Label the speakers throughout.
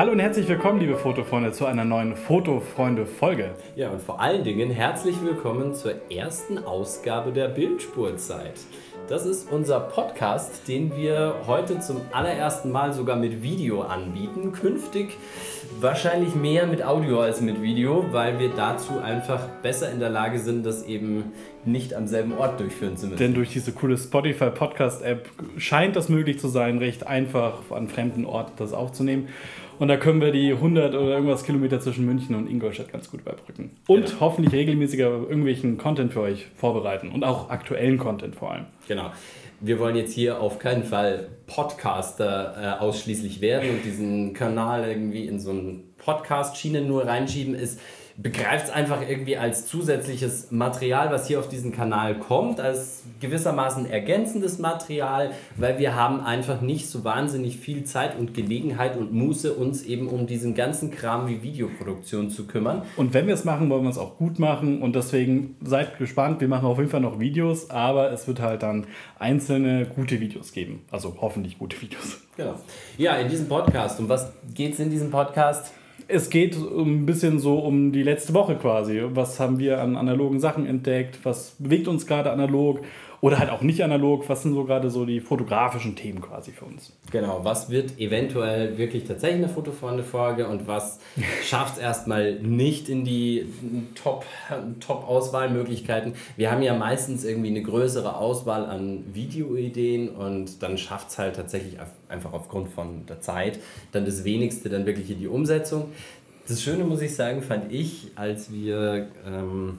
Speaker 1: Hallo und herzlich willkommen, liebe Fotofreunde, zu einer neuen Fotofreunde-Folge.
Speaker 2: Ja, und vor allen Dingen herzlich willkommen zur ersten Ausgabe der Bildspurzeit. Das ist unser Podcast, den wir heute zum allerersten Mal sogar mit Video anbieten. Künftig wahrscheinlich mehr mit Audio als mit Video, weil wir dazu einfach besser in der Lage sind, das eben nicht am selben Ort durchführen zu müssen.
Speaker 1: Denn durch diese coole Spotify Podcast App scheint das möglich zu sein, recht einfach an fremden Orten das aufzunehmen. Und da können wir die 100 oder irgendwas Kilometer zwischen München und Ingolstadt ganz gut überbrücken. Und genau. hoffentlich regelmäßiger irgendwelchen Content für euch vorbereiten und auch aktuellen Content vor allem.
Speaker 2: Genau. Wir wollen jetzt hier auf keinen Fall Podcaster äh, ausschließlich werden und diesen Kanal irgendwie in so einen Podcast-Schiene nur reinschieben ist begreift es einfach irgendwie als zusätzliches Material, was hier auf diesen Kanal kommt, als gewissermaßen ergänzendes Material, weil wir haben einfach nicht so wahnsinnig viel Zeit und Gelegenheit und Muße, uns eben um diesen ganzen Kram wie Videoproduktion zu kümmern.
Speaker 1: Und wenn wir es machen, wollen wir es auch gut machen und deswegen seid gespannt, wir machen auf jeden Fall noch Videos, aber es wird halt dann einzelne gute Videos geben, also hoffentlich gute Videos.
Speaker 2: Genau. Ja, in diesem Podcast, um was geht es in diesem Podcast?
Speaker 1: Es geht ein bisschen so um die letzte Woche quasi. Was haben wir an analogen Sachen entdeckt? Was bewegt uns gerade analog? Oder halt auch nicht analog? Was sind so gerade so die fotografischen Themen quasi für uns?
Speaker 2: Genau, was wird eventuell wirklich tatsächlich eine Fotofreunde-Folge und was schafft es erstmal nicht in die Top-Auswahlmöglichkeiten? Top wir haben ja meistens irgendwie eine größere Auswahl an Videoideen und dann schafft es halt tatsächlich einfach aufgrund von der Zeit dann das wenigste dann wirklich in die Umsetzung. Das Schöne, muss ich sagen, fand ich, als wir ähm,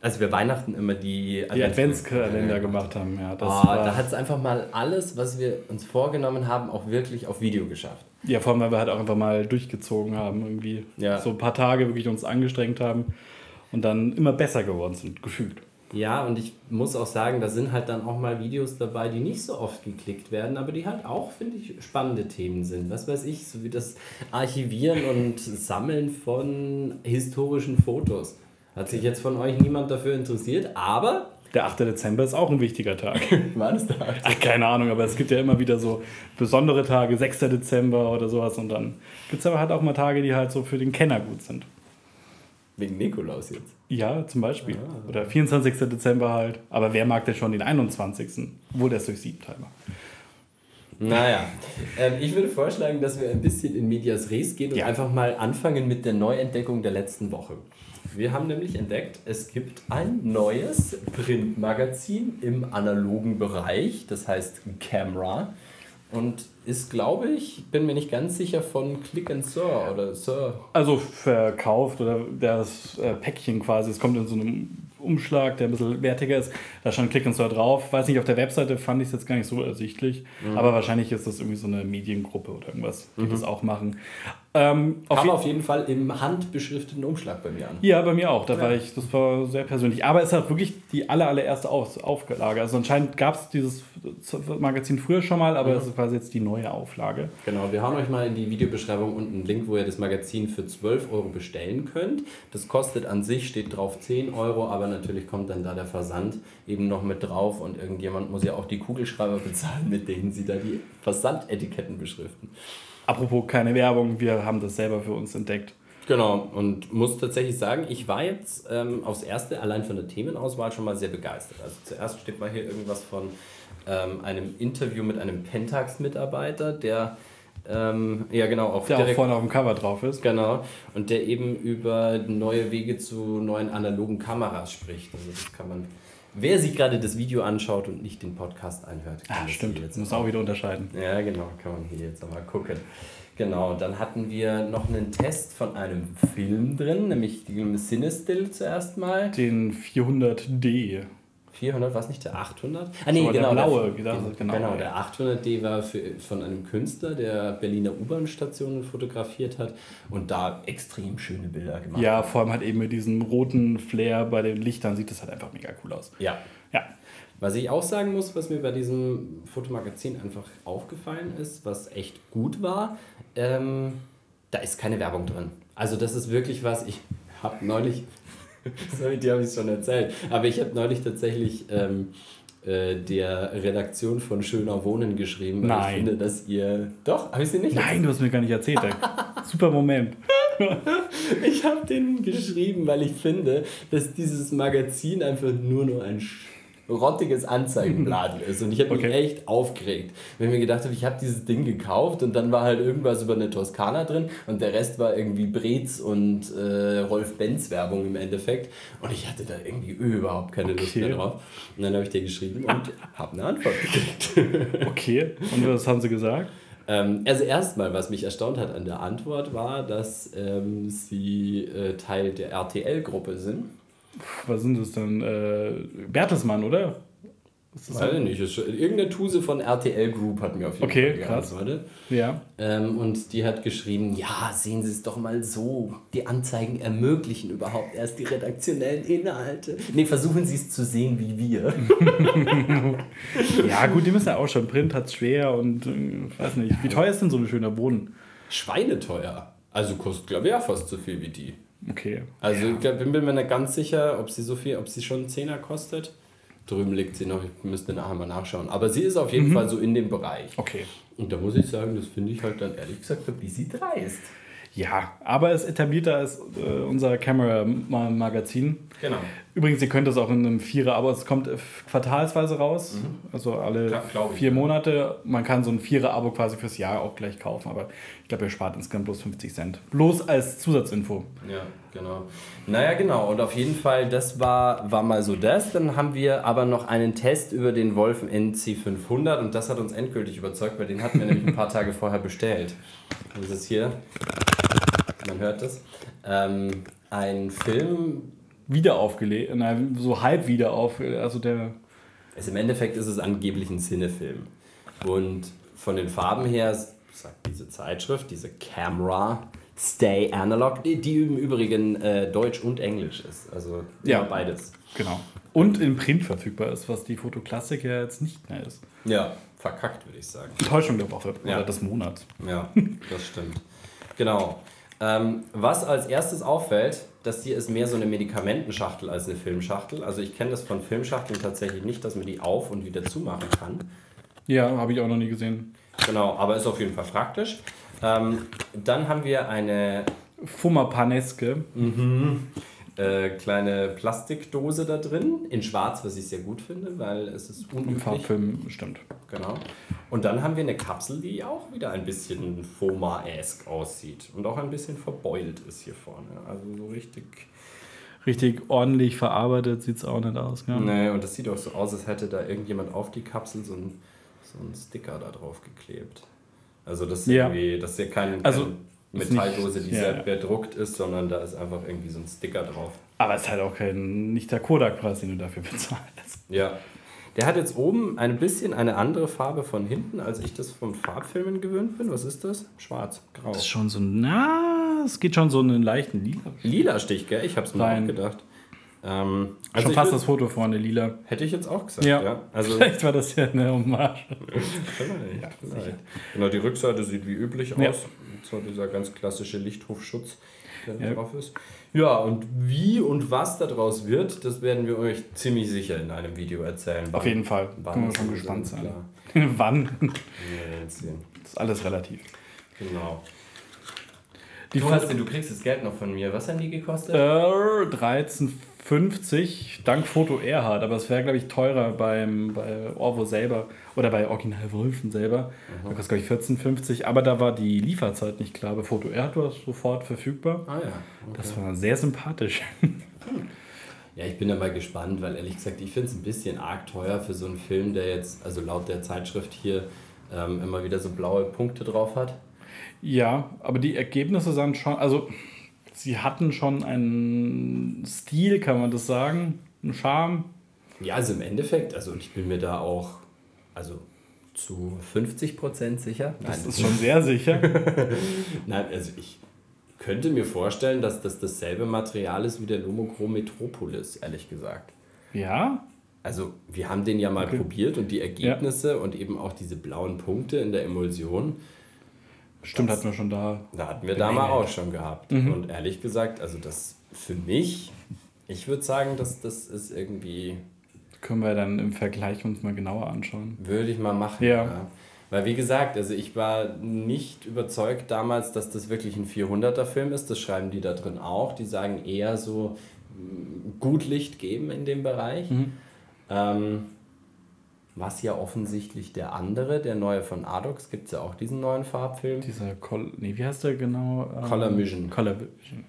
Speaker 2: als wir Weihnachten immer die,
Speaker 1: die Adventskalender gemacht haben. Ja,
Speaker 2: das oh, da hat es einfach mal alles, was wir uns vorgenommen haben, auch wirklich auf Video geschafft.
Speaker 1: Ja, vor allem, weil wir halt auch einfach mal durchgezogen haben, irgendwie ja. so ein paar Tage wirklich uns angestrengt haben und dann immer besser geworden sind, gefühlt.
Speaker 2: Ja, und ich muss auch sagen, da sind halt dann auch mal Videos dabei, die nicht so oft geklickt werden, aber die halt auch, finde ich, spannende Themen sind. Was weiß ich, so wie das Archivieren und Sammeln von historischen Fotos. Hat sich jetzt von euch niemand dafür interessiert, aber.
Speaker 1: Der 8. Dezember ist auch ein wichtiger Tag.
Speaker 2: War das der
Speaker 1: 8. Ach, keine Ahnung, aber es gibt ja immer wieder so besondere Tage, 6. Dezember oder sowas. Und dann gibt es aber halt auch mal Tage, die halt so für den Kenner gut sind.
Speaker 2: Wegen Nikolaus jetzt?
Speaker 1: Ja, zum Beispiel. Ah. Oder 24. Dezember halt. Aber wer mag denn schon den 21.? Obwohl der ist durch sieben Timer.
Speaker 2: Naja, ähm, ich würde vorschlagen, dass wir ein bisschen in Medias Res gehen und ja. einfach mal anfangen mit der Neuentdeckung der letzten Woche. Wir haben nämlich entdeckt, es gibt ein neues Printmagazin im analogen Bereich, das heißt Camera. Und ist, glaube ich, bin mir nicht ganz sicher von Click and Sir oder Sir.
Speaker 1: Also verkauft oder das äh, Päckchen quasi. Es kommt in so einem Umschlag, der ein bisschen wertiger ist. Da stand Click and Sir drauf. Weiß nicht, auf der Webseite fand ich es jetzt gar nicht so ersichtlich. Mhm. Aber wahrscheinlich ist das irgendwie so eine Mediengruppe oder irgendwas, die mhm. das auch machen.
Speaker 2: Ähm, auf Aber auf jeden Fall im handbeschrifteten Umschlag bei mir an.
Speaker 1: Ja, bei mir auch. Da ja. war ich, das war sehr persönlich. Aber es ist halt wirklich die aller, allererste Auf Auflage. Also anscheinend gab es dieses Magazin früher schon mal, aber mhm. es ist quasi jetzt die neue Auflage.
Speaker 2: Genau, wir hauen euch mal in die Videobeschreibung unten einen Link, wo ihr das Magazin für 12 Euro bestellen könnt. Das kostet an sich, steht drauf 10 Euro, aber natürlich kommt dann da der Versand eben noch mit drauf und irgendjemand muss ja auch die Kugelschreiber bezahlen, mit denen sie da die Versandetiketten beschriften.
Speaker 1: Apropos keine Werbung, wir haben das selber für uns entdeckt.
Speaker 2: Genau, und muss tatsächlich sagen, ich war jetzt ähm, aufs Erste allein von der Themenauswahl schon mal sehr begeistert. Also zuerst steht mal hier irgendwas von ähm, einem Interview mit einem Pentax-Mitarbeiter, der ähm, ja genau
Speaker 1: auch der direkt, auch vorne auf dem Cover drauf ist.
Speaker 2: Genau, und der eben über neue Wege zu neuen analogen Kameras spricht. Also das kann man Wer sich gerade das Video anschaut und nicht den Podcast anhört,
Speaker 1: kann ah, stimmt. Jetzt muss auch wieder unterscheiden.
Speaker 2: Ja, genau, kann man hier jetzt nochmal gucken. Genau, dann hatten wir noch einen Test von einem Film drin, nämlich den Cinestill zuerst mal.
Speaker 1: Den 400D.
Speaker 2: 400, was nicht der 800?
Speaker 1: Ah, nee, genau.
Speaker 2: Der blaue, der, genau, genau, der 800D war für, von einem Künstler, der Berliner U-Bahn-Stationen fotografiert hat und da extrem schöne Bilder gemacht
Speaker 1: ja, hat. Ja, vor allem halt eben mit diesem roten Flair bei den Lichtern sieht das halt einfach mega cool aus.
Speaker 2: Ja. Ja. Was ich auch sagen muss, was mir bei diesem Fotomagazin einfach aufgefallen ist, was echt gut war, ähm, da ist keine Werbung drin. Also das ist wirklich was, ich habe neulich Sorry, die habe ich schon erzählt. Aber ich habe neulich tatsächlich ähm, äh, der Redaktion von Schöner Wohnen geschrieben, weil
Speaker 1: Nein.
Speaker 2: ich finde, dass ihr. Doch, habe ich sie nicht?
Speaker 1: Nein, du hast mir gar nicht erzählt. Super Moment.
Speaker 2: Ich habe den geschrieben, weil ich finde, dass dieses Magazin einfach nur noch ein rottiges Anzeigenblatt ist. Und ich habe mich
Speaker 1: Okay.
Speaker 2: echt aufgeregt, wenn ich mir gedacht habe, ich habe dieses Ding gekauft und dann war halt irgendwas über eine Toskana drin und der Rest war irgendwie Brez und äh, Rolf Benz Werbung im Endeffekt. Und ich hatte da irgendwie überhaupt keine Lust
Speaker 1: Okay.
Speaker 2: mehr drauf. Und dann habe ich dir geschrieben und habe eine Antwort gekriegt.
Speaker 1: Okay. Und was haben sie gesagt?
Speaker 2: Ähm, also erstmal, was mich erstaunt hat an der Antwort, war, dass ähm, sie äh, Teil der RTL-Gruppe sind.
Speaker 1: Was sind das denn? Äh, Bertelsmann, oder? Ist das
Speaker 2: Weiß ich nicht. ist schon- Irgendeine Tuse von RTL Group hat mir auf jeden
Speaker 1: Okay,
Speaker 2: Fall
Speaker 1: krass.
Speaker 2: geantwortet.
Speaker 1: Ja.
Speaker 2: Ähm, und die hat geschrieben, ja, sehen Sie es doch mal so. Die Anzeigen ermöglichen überhaupt erst die redaktionellen Inhalte. Nee, versuchen Sie es zu sehen wie wir.
Speaker 1: Ja, gut, die müssen ja auch schon. Print hat's schwer und äh, weiß nicht. Wie teuer ist denn so ein schöner Boden?
Speaker 2: Schweineteuer. Also kostet, glaube ich, ja fast so viel wie die.
Speaker 1: Okay.
Speaker 2: Also ich glaub, bin mir nicht ganz sicher, ob sie so viel, ob sie schon einen Zehner kostet. Drüben liegt sie noch, ich müsste nachher mal nachschauen. Aber sie ist auf jeden Fall so in dem Bereich.
Speaker 1: Okay.
Speaker 2: Und da muss ich sagen, das finde ich halt dann ehrlich gesagt ein bisschen dreist.
Speaker 1: Ja, aber es etablierter als äh, unser Camera-Magazin.
Speaker 2: Genau.
Speaker 1: Übrigens, ihr könnt es auch in einem Vierer, aber es kommt äh, quartalsweise raus. Also alle
Speaker 2: Klar, ich,
Speaker 1: vier
Speaker 2: ja.
Speaker 1: Monate. Man kann so ein Vierer-Abo quasi fürs Jahr auch gleich kaufen, aber ich glaube, ihr spart insgesamt bloß 50 Cent. Bloß als Zusatzinfo.
Speaker 2: Ja, genau. Naja, genau. Und auf jeden Fall, das war, war mal so das. Dann haben wir aber noch einen Test über den Wolfen NC500 und das hat uns endgültig überzeugt, weil den hatten wir nämlich ein paar Tage vorher bestellt. Das ist hier, man hört das, ähm, ein Film,
Speaker 1: Wieder aufgelegt, so halb wieder auf. Also der.
Speaker 2: Also im Endeffekt ist es angeblich ein Cinefilm. Und von den Farben her sagt diese Zeitschrift, diese Camera Stay Analog, die, die im Übrigen äh, Deutsch und Englisch ist. Also
Speaker 1: Ja.
Speaker 2: ja, beides.
Speaker 1: Genau. Und in Print verfügbar ist, was die Fotoklassik ja jetzt nicht mehr ist.
Speaker 2: Ja, verkackt würde ich sagen.
Speaker 1: Enttäuschung der Woche
Speaker 2: Ja.
Speaker 1: oder des Monats.
Speaker 2: Ja, das stimmt. Genau. Ähm, was als erstes auffällt, das hier ist mehr so eine Medikamentenschachtel als eine Filmschachtel. Also ich kenne das von Filmschachteln tatsächlich nicht, dass man die auf und wieder zumachen kann.
Speaker 1: Ja, habe ich auch noch nie gesehen.
Speaker 2: Genau, aber ist auf jeden Fall praktisch. Ähm, dann haben wir eine
Speaker 1: Fummerpaneske.
Speaker 2: Äh, kleine Plastikdose da drin, in schwarz, was ich sehr gut finde, weil es ist unüblich.
Speaker 1: Farbfilm, stimmt.
Speaker 2: Genau. Und dann haben wir eine Kapsel, die auch wieder ein bisschen Foma-esque aussieht und auch ein bisschen verbeult ist hier vorne. Also so richtig.
Speaker 1: Richtig ordentlich verarbeitet sieht es auch nicht aus. Ja.
Speaker 2: Nee, und das sieht auch so aus, als hätte da irgendjemand auf die Kapsel so einen so Sticker da drauf geklebt. Also das ist
Speaker 1: Ja.
Speaker 2: irgendwie, das ist ja kein,
Speaker 1: Also,
Speaker 2: keine
Speaker 1: ist
Speaker 2: Metalldose, die
Speaker 1: ja, ja.
Speaker 2: bedruckt ist, sondern da ist einfach irgendwie so ein Sticker drauf.
Speaker 1: Aber es ist halt auch kein, nicht der Kodak-Preis, den du dafür bezahlst.
Speaker 2: Ja. Der hat jetzt oben ein bisschen eine andere Farbe von hinten, als ich das von Farbfilmen gewöhnt bin. Was ist das? Schwarz, grau.
Speaker 1: Das ist schon so, na, es geht schon so einen leichten Lila.
Speaker 2: Lila Stich, gell? Ich hab's mir auch gedacht. Ähm, also
Speaker 1: schon fast das Foto vorne lila.
Speaker 2: Hätte ich jetzt auch gesagt,
Speaker 1: Ja.
Speaker 2: ja. Also,
Speaker 1: Vielleicht war das ja eine Hommage.
Speaker 2: vielleicht, vielleicht. Genau, die Rückseite sieht wie üblich
Speaker 1: Ja.
Speaker 2: aus. So dieser ganz klassische Lichthofschutz, der
Speaker 1: Ja.
Speaker 2: drauf ist. Ja, und wie und was daraus wird, das werden wir euch ziemlich sicher in einem Video erzählen.
Speaker 1: Auf jeden Fall.
Speaker 2: Wann
Speaker 1: Können wir
Speaker 2: ist
Speaker 1: schon gespannt sein.
Speaker 2: Klar.
Speaker 1: Wann?
Speaker 2: Sehen.
Speaker 1: Das ist alles relativ.
Speaker 2: Genau.
Speaker 1: Die
Speaker 2: hast, du kriegst das Geld noch von mir. Was haben die gekostet?
Speaker 1: äh, 13,50 dank Foto Erhard, aber es wäre, glaube ich, teurer beim, bei Orvo selber oder bei Original Wolfen selber. Da kostet, glaube ich, 14,50, aber da war die Lieferzeit nicht klar. Bei Foto Erhard war es sofort verfügbar.
Speaker 2: ah ja. Okay.
Speaker 1: Das war sehr sympathisch.
Speaker 2: Ja, ich bin da mal gespannt, weil ehrlich gesagt, ich finde es ein bisschen arg teuer für so einen Film, der jetzt, also laut der Zeitschrift hier, ähm, immer wieder so blaue Punkte drauf hat.
Speaker 1: Ja, aber die Ergebnisse sahen schon, also sie hatten schon einen Stil, kann man das sagen, einen Charme.
Speaker 2: Ja, also im Endeffekt, also ich bin mir da auch, also zu 50% sicher.
Speaker 1: Das ist schon sehr sicher.
Speaker 2: Nein, also ich könnte mir vorstellen, dass das dasselbe Material ist wie der Lomochrom Metropolis, ehrlich gesagt.
Speaker 1: ja,
Speaker 2: Also wir haben den ja mal
Speaker 1: Okay.
Speaker 2: probiert und die Ergebnisse und eben auch diese blauen Punkte in der Emulsion,
Speaker 1: stimmt, hatten wir schon da.
Speaker 2: da hatten wir da mal auch schon gehabt.
Speaker 1: Mhm.
Speaker 2: Und ehrlich gesagt, also das für mich, ich würde sagen, dass das ist irgendwie
Speaker 1: können wir dann im Vergleich uns mal genauer anschauen.
Speaker 2: Würde ich mal machen.
Speaker 1: Ja.
Speaker 2: ja. Weil wie gesagt, also ich war nicht überzeugt damals, dass das wirklich ein 400er Film ist. Das schreiben die da drin auch. Die sagen eher so gut Licht geben in dem Bereich. Ähm, was ja offensichtlich der andere, der neue von Adox, gibt es ja auch diesen neuen Farbfilm.
Speaker 1: Dieser Col nee, wie heißt der genau? Ähm,
Speaker 2: Color Mission.
Speaker 1: Color Vision.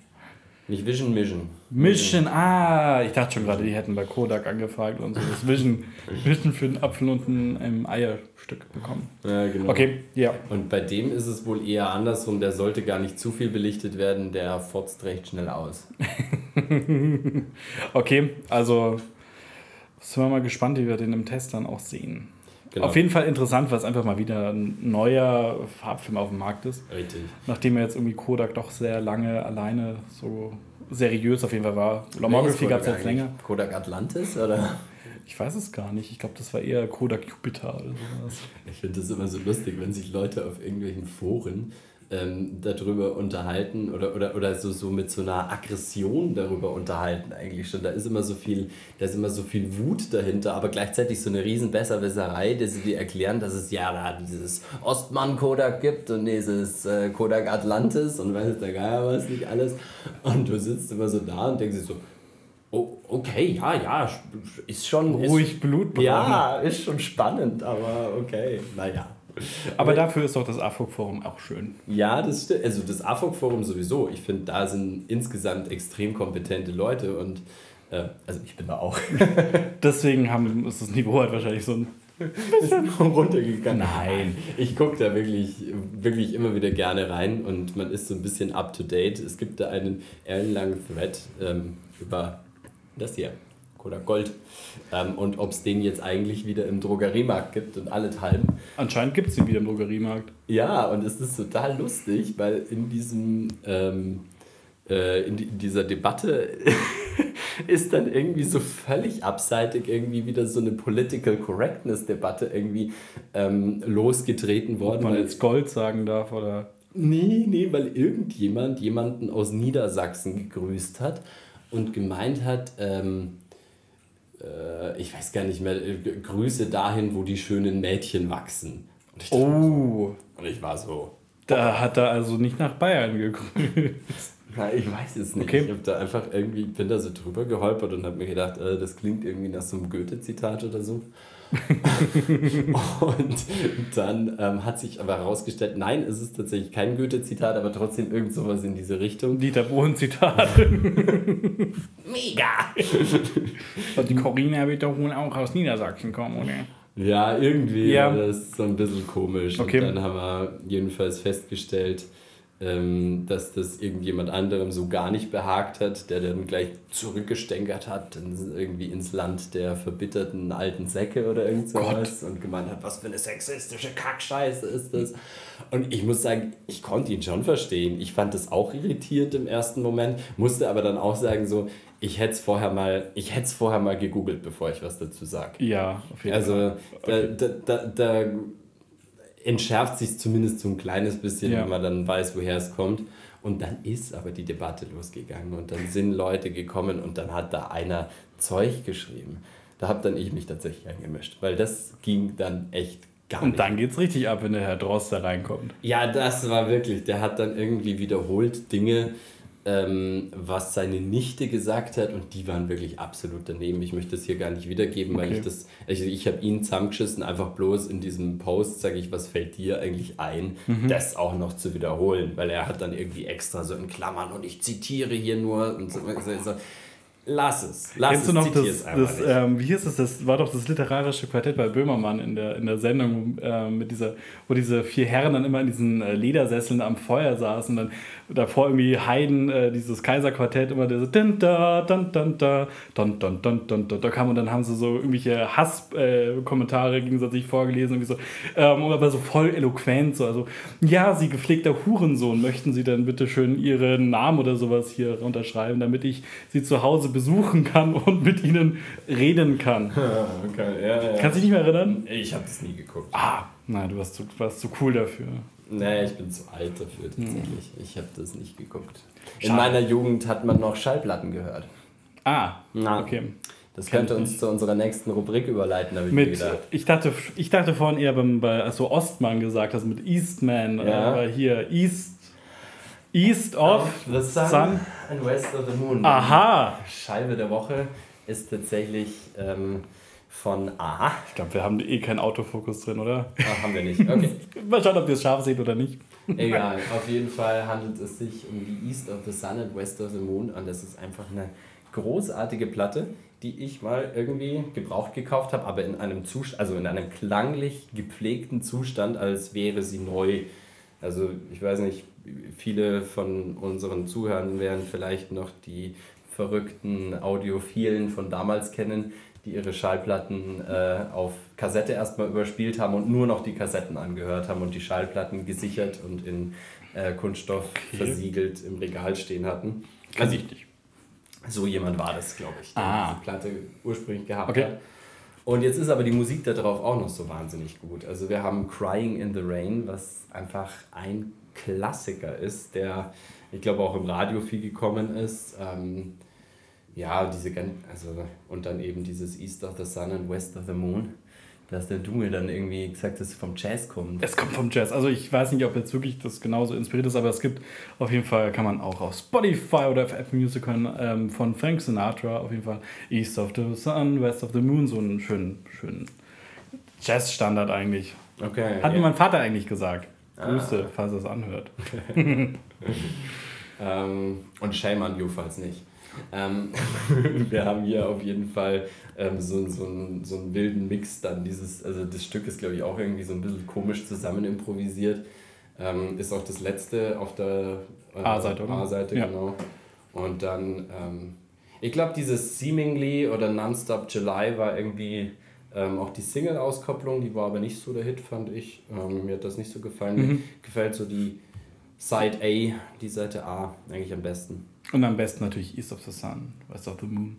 Speaker 2: Nicht Vision, Mission.
Speaker 1: Mission, ah, ich dachte schon gerade, die hätten bei Kodak angefragt und so das Vision, Vision für einen Apfel und ein Eierstück bekommen.
Speaker 2: Ja, genau.
Speaker 1: Okay, ja.
Speaker 2: Und bei dem ist es wohl eher andersrum, der sollte gar nicht zu viel belichtet werden, der fotzt recht schnell aus.
Speaker 1: Okay, also sind wir mal gespannt, wie wir den im Test dann auch sehen.
Speaker 2: Genau.
Speaker 1: Auf jeden Fall interessant, weil es einfach mal wieder ein neuer Farbfilm auf dem Markt ist.
Speaker 2: Richtig.
Speaker 1: Nachdem er jetzt irgendwie Kodak doch sehr lange alleine so seriös auf jeden Fall war. Lomography gab es jetzt länger.
Speaker 2: Kodak Atlantis oder?
Speaker 1: Ich weiß es gar nicht. Ich glaube, das war eher Kodak Jupiter oder sowas.
Speaker 2: Ich finde das immer so lustig, wenn sich Leute auf irgendwelchen Foren ähm, darüber unterhalten oder, oder, oder so, so mit so einer Aggression darüber unterhalten eigentlich schon. Da ist immer so viel, da ist immer so viel Wut dahinter, aber gleichzeitig so eine riesen Besserwisserei, dass sie dir erklären, dass es ja da dieses Ostmann Kodak gibt und dieses äh, Kodak Atlantis und weiß der Geier was nicht alles. Und du sitzt immer so da und denkst dir so, oh, okay, ja, ja, ist schon...
Speaker 1: Ruhig
Speaker 2: ist,
Speaker 1: Blut bekommen.
Speaker 2: Ja, ist schon spannend, aber okay, naja.
Speaker 1: Aber dafür ist doch das AFOG-Forum auch schön.
Speaker 2: Ja, das stimmt. Also das AFOG-Forum sowieso. Ich finde, da sind insgesamt extrem kompetente Leute und äh, also ich bin da auch
Speaker 1: Deswegen haben, ist das Niveau halt wahrscheinlich so ein.
Speaker 2: runtergegangen.
Speaker 1: Nein.
Speaker 2: Ich gucke da wirklich, wirklich immer wieder gerne rein und man ist so ein bisschen up to date. Es gibt da einen ellenlangen Thread ähm, über das hier. Kodak Gold. Ähm, und ob es den jetzt eigentlich wieder im Drogeriemarkt gibt und allenthalben.
Speaker 1: Anscheinend gibt es ihn wieder im Drogeriemarkt.
Speaker 2: Ja, und es ist total lustig, weil in diesem ähm, äh, in, die, in dieser Debatte ist dann irgendwie so völlig abseitig irgendwie wieder so eine Political Correctness Debatte irgendwie ähm, losgetreten worden.
Speaker 1: Ob man jetzt Gold sagen darf oder.
Speaker 2: Nee, nee, weil irgendjemand jemanden aus Niedersachsen gegrüßt hat und gemeint hat, ähm, äh, ich weiß gar nicht mehr, äh, Grüße dahin, wo die schönen Mädchen wachsen. Und ich,
Speaker 1: Oh,
Speaker 2: und ich war so,
Speaker 1: da hat er also nicht nach Bayern gegrüßt.
Speaker 2: na, ich weiß es nicht.
Speaker 1: Okay.
Speaker 2: Ich hab da einfach irgendwie, bin da so drüber geholpert und habe mir gedacht, äh, das klingt irgendwie nach so einem Goethe-Zitat oder so. Und dann ähm, hat sich aber herausgestellt, nein, es ist tatsächlich kein Goethe-Zitat, aber trotzdem irgend sowas in diese Richtung.
Speaker 1: Dieter Bohlen-Zitat.
Speaker 2: Mega!
Speaker 1: Und die Corinna wird doch wohl auch aus Niedersachsen kommen, oder?
Speaker 2: Ja, irgendwie
Speaker 1: Ja.
Speaker 2: war das so ein bisschen komisch.
Speaker 1: Okay.
Speaker 2: Und dann haben wir jedenfalls festgestellt, ähm, dass das irgendjemand anderem so gar nicht behagt hat, der dann gleich zurückgestänkert hat, irgendwie ins Land der verbitterten alten Säcke oder irgend sowas und gemeint hat, was für eine sexistische Kackscheiße ist das. Und ich muss sagen, ich konnte ihn schon verstehen. Ich fand das auch irritierend im ersten Moment, musste aber dann auch sagen, so, ich hätte es vorher mal, ich hätte vorher mal gegoogelt, bevor ich was dazu sage.
Speaker 1: Ja, auf jeden
Speaker 2: Also
Speaker 1: Fall.
Speaker 2: da, da, da, da entschärft sich zumindest so ein kleines bisschen,
Speaker 1: Ja.
Speaker 2: wenn man dann weiß, woher es kommt. Und dann ist aber die Debatte losgegangen und dann sind Leute gekommen und dann hat da einer Zeug geschrieben. Da habe dann ich mich tatsächlich eingemischt, weil das ging dann echt gar
Speaker 1: Und
Speaker 2: nicht.
Speaker 1: dann geht's richtig ab, wenn der Herr Drost da reinkommt.
Speaker 2: Ja, das war wirklich, der hat dann irgendwie wiederholt Dinge, ähm, was seine Nichte gesagt hat und die waren wirklich absolut daneben. Ich möchte das hier gar nicht wiedergeben, weil
Speaker 1: Okay.
Speaker 2: ich das, also ich habe ihn zusammengeschissen, einfach bloß in diesem Post sage ich, was fällt dir eigentlich ein,
Speaker 1: Mhm.
Speaker 2: das auch noch zu wiederholen, weil er hat dann irgendwie extra so in Klammern und ich zitiere hier nur und so, so. Lass es, lass
Speaker 1: Kennst
Speaker 2: es,
Speaker 1: du noch das, das
Speaker 2: nicht.
Speaker 1: ähm, wie hieß es, das war doch das literarische Quartett bei Böhmermann in der, in der Sendung, äh, mit dieser, wo diese vier Herren dann immer in diesen äh, Ledersesseln am Feuer saßen und dann davor irgendwie Haydn, äh, dieses Kaiserquartett, immer der so dun, da, dun, dun, da, dun, dun, dun, dun, dun, da kam und dann haben sie so irgendwelche Hasskommentare äh, gegenseitig vorgelesen, irgendwie so, ähm, aber so voll eloquent, so, also, ja, Sie gepflegter Hurensohn, möchten Sie dann bitte schön Ihren Namen oder sowas hier unterschreiben, damit ich Sie zu Hause besuchen kann und mit Ihnen reden kann.
Speaker 2: Okay, ja, ja.
Speaker 1: Kannst du dich nicht mehr erinnern?
Speaker 2: Ich habe das nie geguckt.
Speaker 1: Ah, nein, du warst zu, warst zu cool dafür.
Speaker 2: Nee, ich bin zu alt dafür tatsächlich. Ich habe das nicht geguckt. In
Speaker 1: Schade.
Speaker 2: meiner Jugend hat man noch Schallplatten gehört.
Speaker 1: Ah,
Speaker 2: Na.
Speaker 1: okay.
Speaker 2: Das könnte uns zu unserer nächsten Rubrik überleiten, habe ich
Speaker 1: mit,
Speaker 2: mir gedacht.
Speaker 1: Ich dachte, ich dachte vorhin eher beim, bei, als du Ostmann gesagt hast, mit Eastman,
Speaker 2: Ja.
Speaker 1: äh, hier East, East of
Speaker 2: the Sun,
Speaker 1: Sun.
Speaker 2: and West of the Moon.
Speaker 1: Aha!
Speaker 2: Scheibe der Woche ist tatsächlich ähm, von Aha.
Speaker 1: Ich glaube, wir haben eh keinen Autofokus drin, oder?
Speaker 2: Ah, haben wir nicht. Okay.
Speaker 1: Mal schauen, ob ihr es scharf seht oder nicht.
Speaker 2: Egal, auf jeden Fall handelt es sich um die East of the Sun and West of the Moon und das ist einfach eine großartige Platte, die ich mal irgendwie gebraucht gekauft habe, aber in einem Zustand, also in einem klanglich gepflegten Zustand, als wäre sie neu. Also ich weiß nicht, viele von unseren Zuhörern werden vielleicht noch die verrückten Audiophilen von damals kennen, die ihre Schallplatten äh, auf Kassette erstmal überspielt haben und nur noch die Kassetten angehört haben und die Schallplatten gesichert und in äh, Kunststoff versiegelt im Regal stehen hatten. Also so jemand war das, glaube ich, der
Speaker 1: Ah.
Speaker 2: diese Platte ursprünglich gehabt
Speaker 1: Okay.
Speaker 2: hat. Und jetzt ist aber die Musik da drauf auch noch so wahnsinnig gut. Also wir haben Crying in the Rain, was einfach ein Klassiker ist, der, ich glaube, auch im Radio viel gekommen ist. Ähm, ja, diese also und dann eben dieses East of the Sun and West of the Moon, dass der Dunge dann irgendwie gesagt, dass es vom Jazz kommt.
Speaker 1: Es kommt vom Jazz. Also ich weiß nicht, ob jetzt wirklich das genauso inspiriert ist, aber es gibt auf jeden Fall, kann man auch auf Spotify oder auf Apple Music hören, ähm, von Frank Sinatra auf jeden Fall East of the Sun, West of the Moon, so einen schönen, schönen Jazz-Standard eigentlich.
Speaker 2: Okay.
Speaker 1: Hat mir mein Vater eigentlich gesagt. Grüße, falls er es anhört.
Speaker 2: Ähm, und shame on you, falls nicht. Ähm, wir haben hier auf jeden Fall ähm, so, so, einen, so einen wilden Mix dann dieses, also das Stück ist glaube ich auch irgendwie so ein bisschen komisch zusammen improvisiert. Ähm, ist auch das letzte auf der äh,
Speaker 1: A-Seite, oder?
Speaker 2: A-Seite,
Speaker 1: Ja.
Speaker 2: genau. Und dann, ähm, ich glaube dieses Seemingly oder Nonstop July war irgendwie ähm, auch die Single-Auskopplung, die war aber nicht so der Hit, fand ich. Ähm, mir hat das nicht so gefallen. Mir gefällt so die Side A, die Seite A eigentlich am besten.
Speaker 1: Und am besten natürlich East of the Sun, West of the Moon.